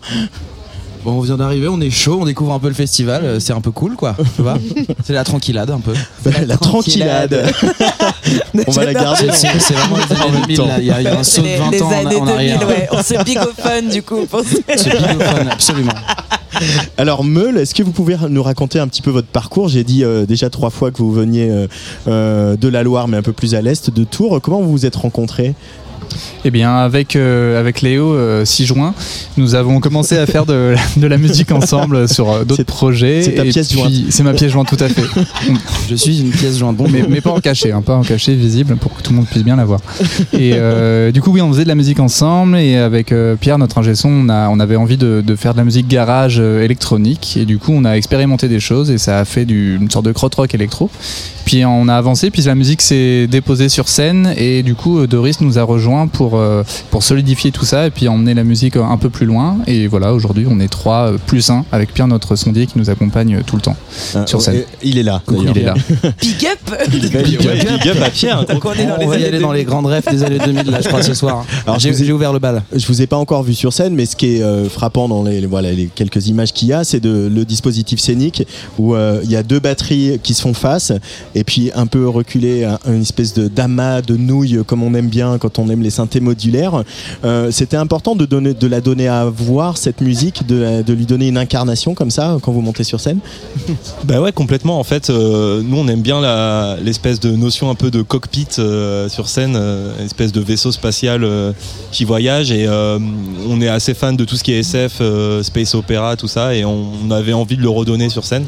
Bon, on vient d'arriver, on est chaud, on découvre un peu le festival, euh, c'est un peu cool quoi, tu vois C'est la tranquillade un peu. La, tranquillade. on va la garder. C'est vraiment les années 2000 là, il y, a- il y a un saut de les, 20 les ans en, années en 2000, arrière. ouais. On se bigophone du coup. C'est bigophone, absolument. Alors Meul, est-ce que vous pouvez nous raconter un petit peu votre parcours? J'ai dit euh, déjà trois fois que vous veniez euh, euh, de la Loire, mais un peu plus à l'est de Tours. Comment vous vous êtes rencontrés? Eh bien, avec, euh, avec Léo, euh, 6 juin, nous avons commencé à faire de, de la musique ensemble sur euh, d'autres projets. c'est ta pièce puis- jointe. C'est ma pièce jointe, tout à fait. Je suis une pièce jointe. Bon, mais, mais pas en cachet, hein, pas en cachet, visible, pour que tout le monde puisse bien la voir. Et euh, du coup, oui, on faisait de la musique ensemble. Et avec euh, Pierre, notre ingé son, on, a, on avait envie de, de faire de la musique garage euh, électronique. Et du coup, on a expérimenté des choses et ça a fait du, une sorte de crotte-rock électro. Puis on a avancé, puis la musique s'est déposée sur scène et du coup Doris nous a rejoint pour, euh, pour solidifier tout ça et puis emmener la musique un peu plus loin. Et voilà, aujourd'hui on est trois plus un avec Pierre notre sondier qui nous accompagne tout le temps sur scène. Euh, Il est là. Il est là. Big up Big up, big up à Pierre. Donc on est dans on les va y aller dans 2000. les grandes refs des années 2000 là, je crois ce soir. Alors, j'ai ouvert le bal. Je vous ai pas encore vu sur scène, mais ce qui est euh, frappant dans les, les- voilà, les quelques images qu'il y a, c'est de, le dispositif scénique où euh, il y a deux batteries qui se font face et puis un peu reculé, un- une espèce de d'amas, de nouilles comme on aime bien quand on aime les synthés modulaires. Euh, C'était important de, donner, de la donner à voir cette musique, de, lui donner une incarnation comme ça quand vous montez sur scène. Bah ouais, complètement. En fait, euh, nous, on aime bien l'espèce de notion un peu de cockpit euh, sur scène, euh, une espèce de vaisseau spatial qui voyage. Et on est assez fan de tout ce qui est SF, space opéra, tout ça. Et on, on avait envie de le redonner sur scène.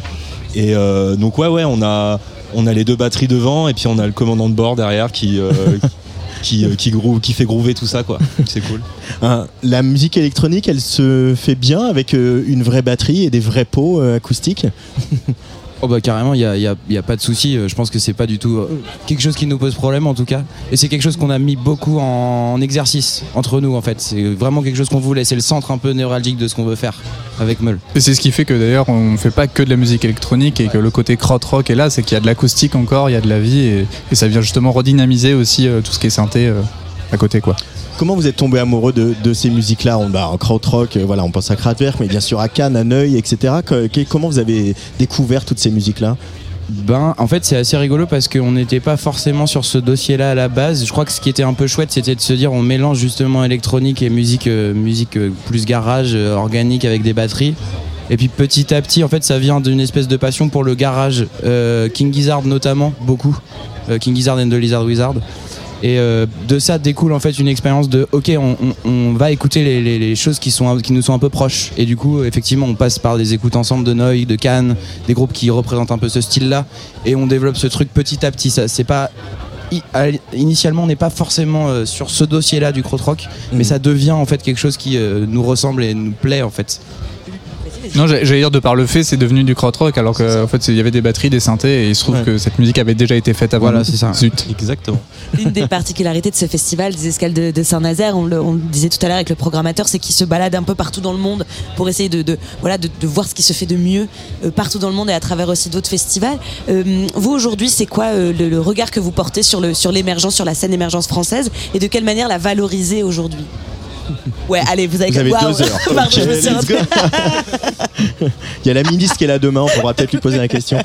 Et donc ouais, ouais, on a, on a les deux batteries devant et puis on a le commandant de bord derrière qui, euh, qui, euh, qui, fait groover tout ça, quoi. C'est cool. Hein, la musique électronique, elle se fait bien avec euh, une vraie batterie et des vrais pots euh, acoustiques? Oh bah carrément, il n'y a, y a- y a pas de souci. Euh, Je pense que c'est pas du tout euh, quelque chose qui nous pose problème en tout cas. Et c'est quelque chose qu'on a mis beaucoup en, en exercice entre nous en fait. C'est vraiment quelque chose qu'on voulait. C'est le centre un peu névralgique de ce qu'on veut faire avec Meul. Et c'est ce qui fait que d'ailleurs on fait pas que de la musique électronique et que le côté crowd rock est là, c'est qu'il y a de l'acoustique encore, il y a de la vie et, et ça vient justement redynamiser aussi euh, tout ce qui est synthé euh, à côté quoi. Comment vous êtes tombé amoureux de, de ces musiques-là? On bah, en krautrock, euh, voilà, on pense à Kraftwerk, mais bien sûr à Cannes, à Neuilly, etc. Que- que- comment vous avez découvert toutes ces musiques-là? Ben, en fait, c'est assez rigolo parce qu'on n'était pas forcément sur ce dossier-là à la base. Je crois que ce qui était un peu chouette, c'était de se dire on mélange justement électronique et musique, euh, musique euh, plus garage, euh, organique avec des batteries. Et puis petit à petit, en fait, ça vient d'une espèce de passion pour le garage, euh, King Gizzard notamment, beaucoup. Euh, King Gizzard and the Lizard Wizard. Et euh, de ça découle en fait une expérience de ok, on, on- on va écouter les, les- les choses qui, sont, qui nous sont un peu proches. Et du coup, effectivement, on passe par des écoutes ensemble de Noy, de Cannes, des groupes qui représentent un peu ce style-là. Et on développe ce truc petit à petit. Ça, c'est pas. Initialement, on n'est pas forcément euh, sur ce dossier-là du krautrock, mais ça devient en fait quelque chose qui euh, nous ressemble et nous plaît en fait. Non, j'ai- j'allais dire de par le fait, c'est devenu du crowd rock alors qu'en fait c'est- il y avait des batteries, des synthés et il se trouve que cette musique avait déjà été faite avant. Voilà, c'est ça. Zut. Exactement. L'une des particularités de ce festival des escales de, de Saint-Nazaire, on le, on le disait tout à l'heure avec le programmateur, c'est qu'il se balade un peu partout dans le monde pour essayer de, de- voilà, de, de voir ce qui se fait de mieux euh, partout dans le monde et à travers aussi d'autres festivals. Euh, vous aujourd'hui, c'est quoi euh, le, le regard que vous portez sur le- sur l'émergence, sur la scène émergence française et de quelle manière la valoriser aujourd'hui? Ouais, allez, vous avez, Vous avez deux heures. Pardon, je me suis. Il y a la ministre qui est là demain, on pourra peut-être lui poser la question.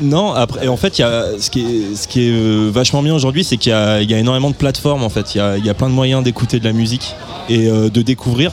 Non, après, en fait, il y a, ce qui est, ce qui est euh, vachement bien aujourd'hui, c'est qu'il y a, il y a énormément de plateformes. En fait, il y a, il y a plein de moyens d'écouter de la musique et euh, de découvrir.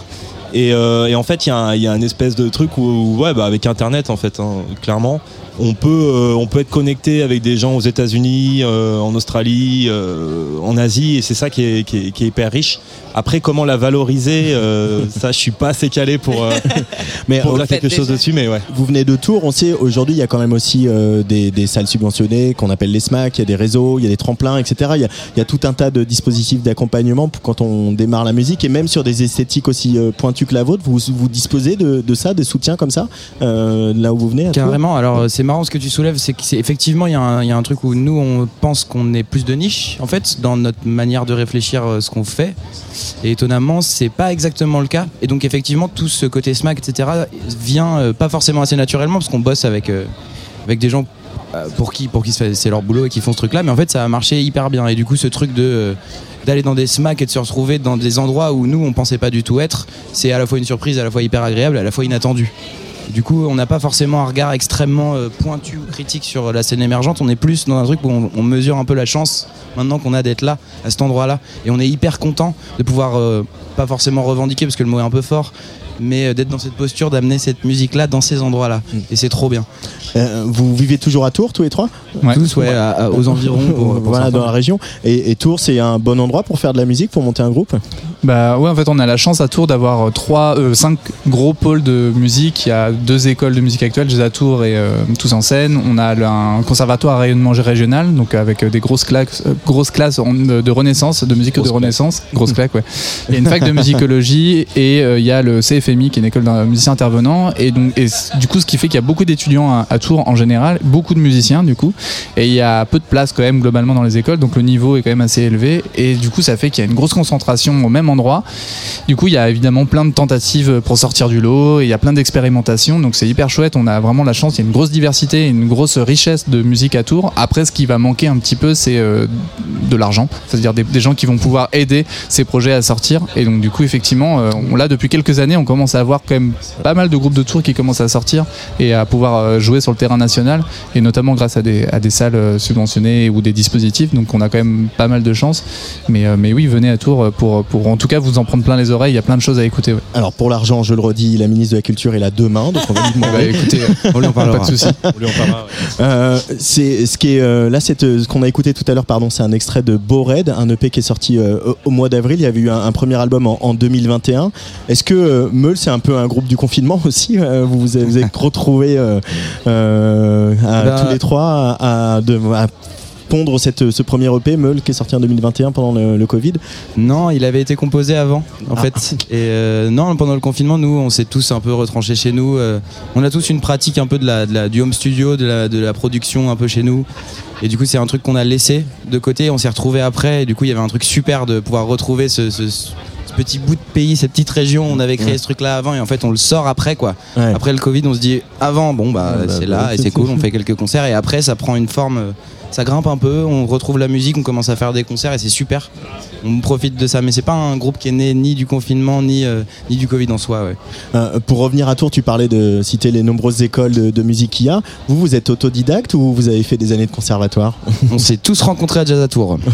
Et, euh, et en fait, il y, a un- il y a un espèce de truc où, où, ouais, bah, avec Internet, en fait, hein, clairement, on peut, euh, on peut être connecté avec des gens aux États-Unis, euh, en Australie, euh, en Asie, et c'est ça qui est, qui, est, qui est hyper riche. Après, comment la valoriser, euh, ça, je suis pas assez calé pour. euh, Mais pour dire quelque chose dessus, mais ouais. Vous venez de Tours, on sait aujourd'hui il y a quand même aussi euh, des, des salles subventionnées qu'on appelle les SMAC, il y a des réseaux, il y a des tremplins, etc. Il y a, il y a tout un tas de dispositifs d'accompagnement pour quand on démarre la musique et même sur des esthétiques aussi euh, pointues que la vôtre, vous, vous disposez de, de ça, des soutiens comme ça, euh, là où vous venez à Tours? Carrément. Alors c'est marrant ce que tu soulèves, c'est qu'effectivement il y, a un- truc où nous on pense qu'on est plus de niche en fait dans notre manière de réfléchir euh, ce qu'on fait. Et étonnamment c'est pas exactement le cas. Et donc effectivement tout ce côté smack etc vient euh, pas forcément assez naturellement parce qu'on bosse avec euh, avec des gens pour qui pour qui c'est leur boulot et qui font ce truc là. Mais en fait ça a marché hyper bien. Et du coup ce truc de d'aller dans des smacks et de se retrouver dans des endroits où nous on pensait pas du tout être, c'est à la fois une surprise, à la fois hyper agréable, à la fois inattendu. Du coup, on n'a pas forcément un regard extrêmement euh, pointu ou critique sur la scène émergente. On est plus dans un truc où on, on mesure un peu la chance maintenant qu'on a d'être là, à cet endroit-là. Et on est hyper content de pouvoir, euh, pas forcément revendiquer parce que le mot est un peu fort, mais euh, d'être dans cette posture, d'amener cette musique-là dans ces endroits-là. Et c'est trop bien. Euh, vous vivez toujours à Tours tous les trois Tous, ouais, à- à- aux environs. Pour, pour voilà, dans la région. Et, et Tours, c'est un bon endroit pour faire de la musique, pour monter un groupe? Bah ouais, en fait, on a la chance à Tours d'avoir euh, trois, euh, cinq gros pôles de musique. Il y a deux écoles de musique actuelle, Jazz à Tours et euh, Tous en scène. On a le- un conservatoire à rayonnement régional, donc avec euh, des grosses classes, grosses classes de, renaissance, de musique de renaissance. Grosse claque, ouais. Il y a une fac de musicologie et il y a le CFMI qui est une école d'un musicien intervenant. Et donc, et du coup, ce qui fait qu'il y a beaucoup d'étudiants à, à Tours en général, beaucoup de musiciens du coup, et il y a peu de place quand même globalement dans les écoles, donc le niveau est quand même assez élevé. Et du coup, ça fait qu'il y a une grosse concentration au endroit. Du coup, il y a évidemment plein de tentatives pour sortir du lot, et il y a plein d'expérimentations, donc c'est hyper chouette. On a vraiment la chance, il y a une grosse diversité, une grosse richesse de musique à Tours. Après, ce qui va manquer un petit peu, c'est euh, de l'argent, c'est-à-dire des, gens qui vont pouvoir aider ces projets à sortir. Et donc, du coup, effectivement, euh, on l'a depuis quelques années, on commence à avoir quand même pas mal de groupes de Tours qui commencent à sortir et à pouvoir euh, jouer sur le terrain national, et notamment grâce à des, salles euh, subventionnées ou des dispositifs. Donc, on a quand même pas mal de chance. Mais, mais oui, venez à Tours pour, pour tout cas vous en prendre plein les oreilles. Il y a plein de choses à écouter. ouais. Alors pour l'argent, je le redis, la ministre de la Culture est là demain, donc on va lui demander. Bah, écoutez, on lui en parlera. Pas de souci. En. Euh, c'est ce qui est euh, là, c'est ce qu'on a écouté tout à l'heure. Pardon, c'est un extrait de Bored, un EP qui est sorti euh, au- mois d'avril. Il y avait eu un, un premier album en, en 2021. Est-ce que Meul, c'est un peu un groupe du confinement aussi Vous vous avez, vous avez retrouvé euh, euh, à- Bah- tous les trois à, à- de- à pondre cette, ce premier EP Meul qui est sorti en 2021 pendant le, le Covid. Non, il avait été composé avant, en Ah. fait. Et euh, non, pendant le confinement, nous, on s'est tous un peu retranchés chez nous. Euh, on a tous une pratique un peu de la, de la- du home studio, de la, de la production un peu chez nous. Et du coup, c'est un truc qu'on a laissé de côté. On s'est retrouvé après. Et du coup, il y avait un truc super de pouvoir retrouver ce, ce- ce petit bout de pays, cette petite région. On avait créé Ouais. ce truc-là avant. Et en fait, on le sort après, quoi. Ouais. Après le Covid, on se dit avant, bon, bah, Ouais, bah, c'est bah, là et c'est- c'est cool. On fait quelques concerts. Et après, ça prend une forme. Ça grimpe un peu, on retrouve la musique, on commence à faire des concerts et c'est super. On profite de ça, mais c'est pas un groupe qui est né ni du confinement ni, euh, ni du Covid en soi. Ouais. Euh, pour revenir à Tours, tu parlais de citer les nombreuses écoles de, de musique qu'il y a. Vous, vous êtes autodidacte ou vous avez fait des années de conservatoire? On s'est tous rencontrés à Jazz à Tours.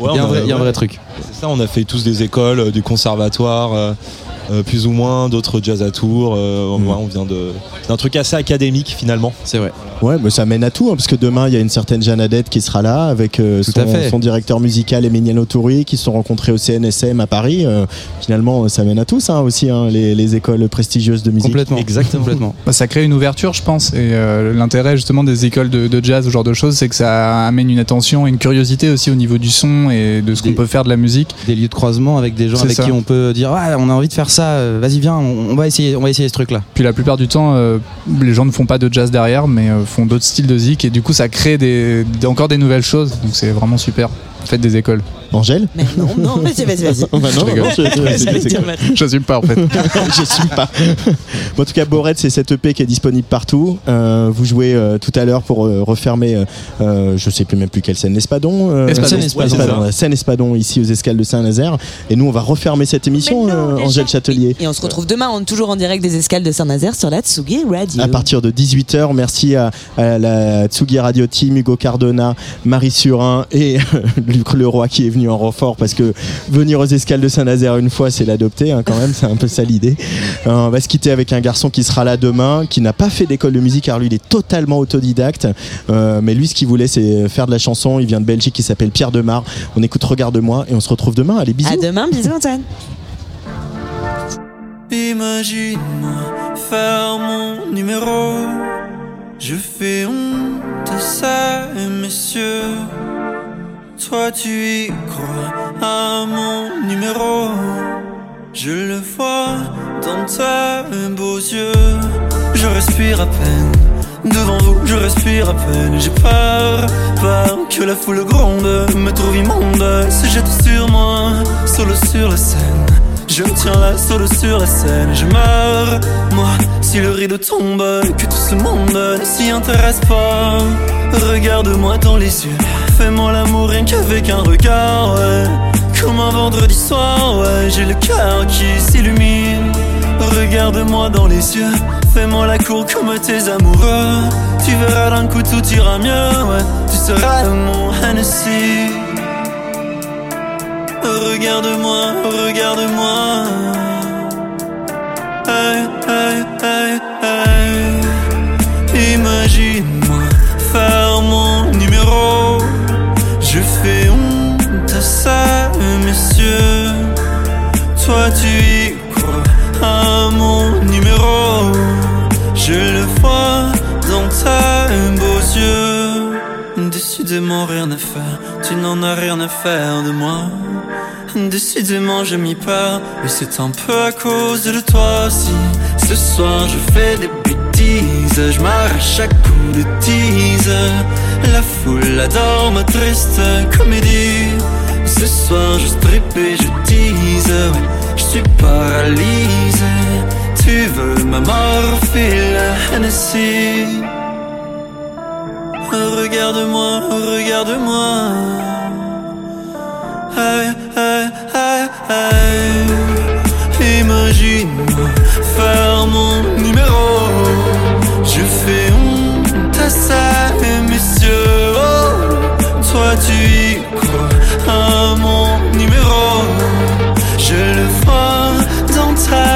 Ouais, Il y a un vrai- il y a un ouais. vrai truc. C'est ça, on a fait tous des écoles, euh, du conservatoire, plus ou moins, d'autres jazz à tour. euh, Mm. ouais, on vient de- d'un truc assez académique finalement. C'est vrai. Ouais, mais ça mène à tout, hein, parce que demain, il y a une certaine Jeanne Adette qui sera là, avec euh, son, directeur musical Emiliano Touri, qui se sont rencontrés au CNSM à Paris. Euh, finalement, ça mène à tout, ça aussi, hein, les, les écoles prestigieuses de musique. Complètement. Exactement. Complètement. Bah, ça crée une ouverture, je pense. Et euh, l'intérêt justement des écoles de, de jazz, ce genre de choses, c'est que ça amène une attention et une curiosité aussi au niveau du son et de ce qu'on peut faire de la musique. Des lieux de croisement avec des gens avec ça. qui on peut dire ouais, on a envie de faire ça, euh, vas-y viens, on, va essayer, on va essayer ce truc là. Puis la plupart du temps, euh, les gens ne font pas de jazz derrière, mais euh, font d'autres styles de zik. Et du coup, ça crée encore des nouvelles choses. Donc c'est vraiment super. Faites des écoles. Angèle Mais non, non, vas-y, vas-y, vas-y. Oh, bah non, Je non, je- J'assume pas en fait. je suis pas. Bon, en tout cas, Bored, c'est cette EP qui est disponible partout. Euh, vous jouez euh, tout à l'heure pour euh, refermer, je sais plus même plus quelle scène, l'Espadon. euh, Espadon. Scène Espadon. Scène Espadon ici aux escales de Saint-Nazaire. Et nous, on va refermer cette émission, non, euh. Angèle Châtelier. Et on se retrouve demain, on est toujours en direct des escales de Saint-Nazaire sur la Tsugi Radio. À partir de 18h, merci à, à la Tsugi Radio Team, Hugo Cardona, Marie Surin et Luc Leroy qui est venu en renfort parce que venir aux escales de Saint-Nazaire une fois, c'est l'adopter hein, quand même, c'est un peu ça l'idée. Euh, on va se quitter avec un garçon qui sera là demain, qui n'a pas fait d'école de musique car lui il est totalement autodidacte. Euh, mais lui ce qu'il voulait c'est faire de la chanson, il vient de Belgique, il s'appelle Pierre Demar. On écoute Regarde-moi et on se retrouve demain. Allez bisous. À demain, bisous Antoine. Imagine-moi faire mon numéro. Je fais honte à ça, messieurs. Toi, tu y crois à mon numéro. Je le vois dans tes beaux yeux. Je respire à peine. Devant vous, je respire à peine. J'ai peur, peur que la foule gronde, me trouve immonde. Se jette sur moi, solo sur la scène. Je me tiens là, solo sur la scène. Je meurs, moi, si le rideau tombe, que tout ce monde ne s'y intéresse pas. Regarde-moi dans les yeux, fais-moi l'amour rien qu'avec un regard, ouais. Comme un vendredi soir, ouais, j'ai le cœur qui s'illumine. Regarde-moi dans les yeux, fais-moi la cour comme tes amoureux. Tu verras d'un coup tout ira mieux, ouais. Tu seras mon Hennessy. Regarde-moi, regarde-moi. Hey, hey, hey, hey. Rien à faire. Tu n'en as rien à faire de moi. Décidément je m'y perds Et c'est un peu à cause de toi si Ce soir je fais des bêtises. Je m'arrache à coups de tease. La foule adore ma triste comédie. Ce soir je strip et je tease. Ouais, Je suis paralysé. Tu veux ma mort, file Hennessy Regarde-moi, regarde-moi Hey, hey, hey, hey. Imagine-moi faire mon numéro. Je fais honte à ça, messieurs. Oh, toi, tu y crois à mon numéro. Je le vois dans tes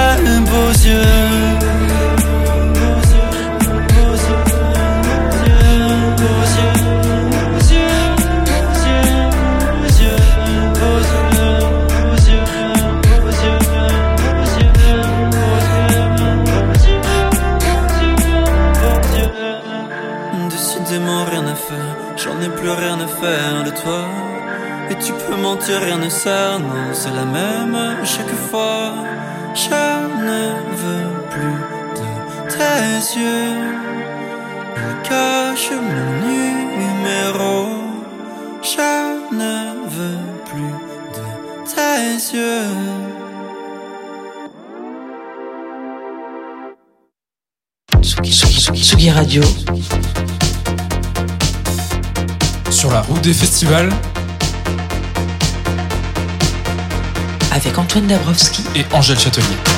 de toi. Et tu peux mentir, rien ne sert, non, c'est la même chaque fois. Je ne veux plus de tes yeux. Il cache mon numéro. Je ne veux plus de tes yeux. Tsugi Radio. Sur la route des festivals Avec Antoine Dabrowski et Angèle Châtelier.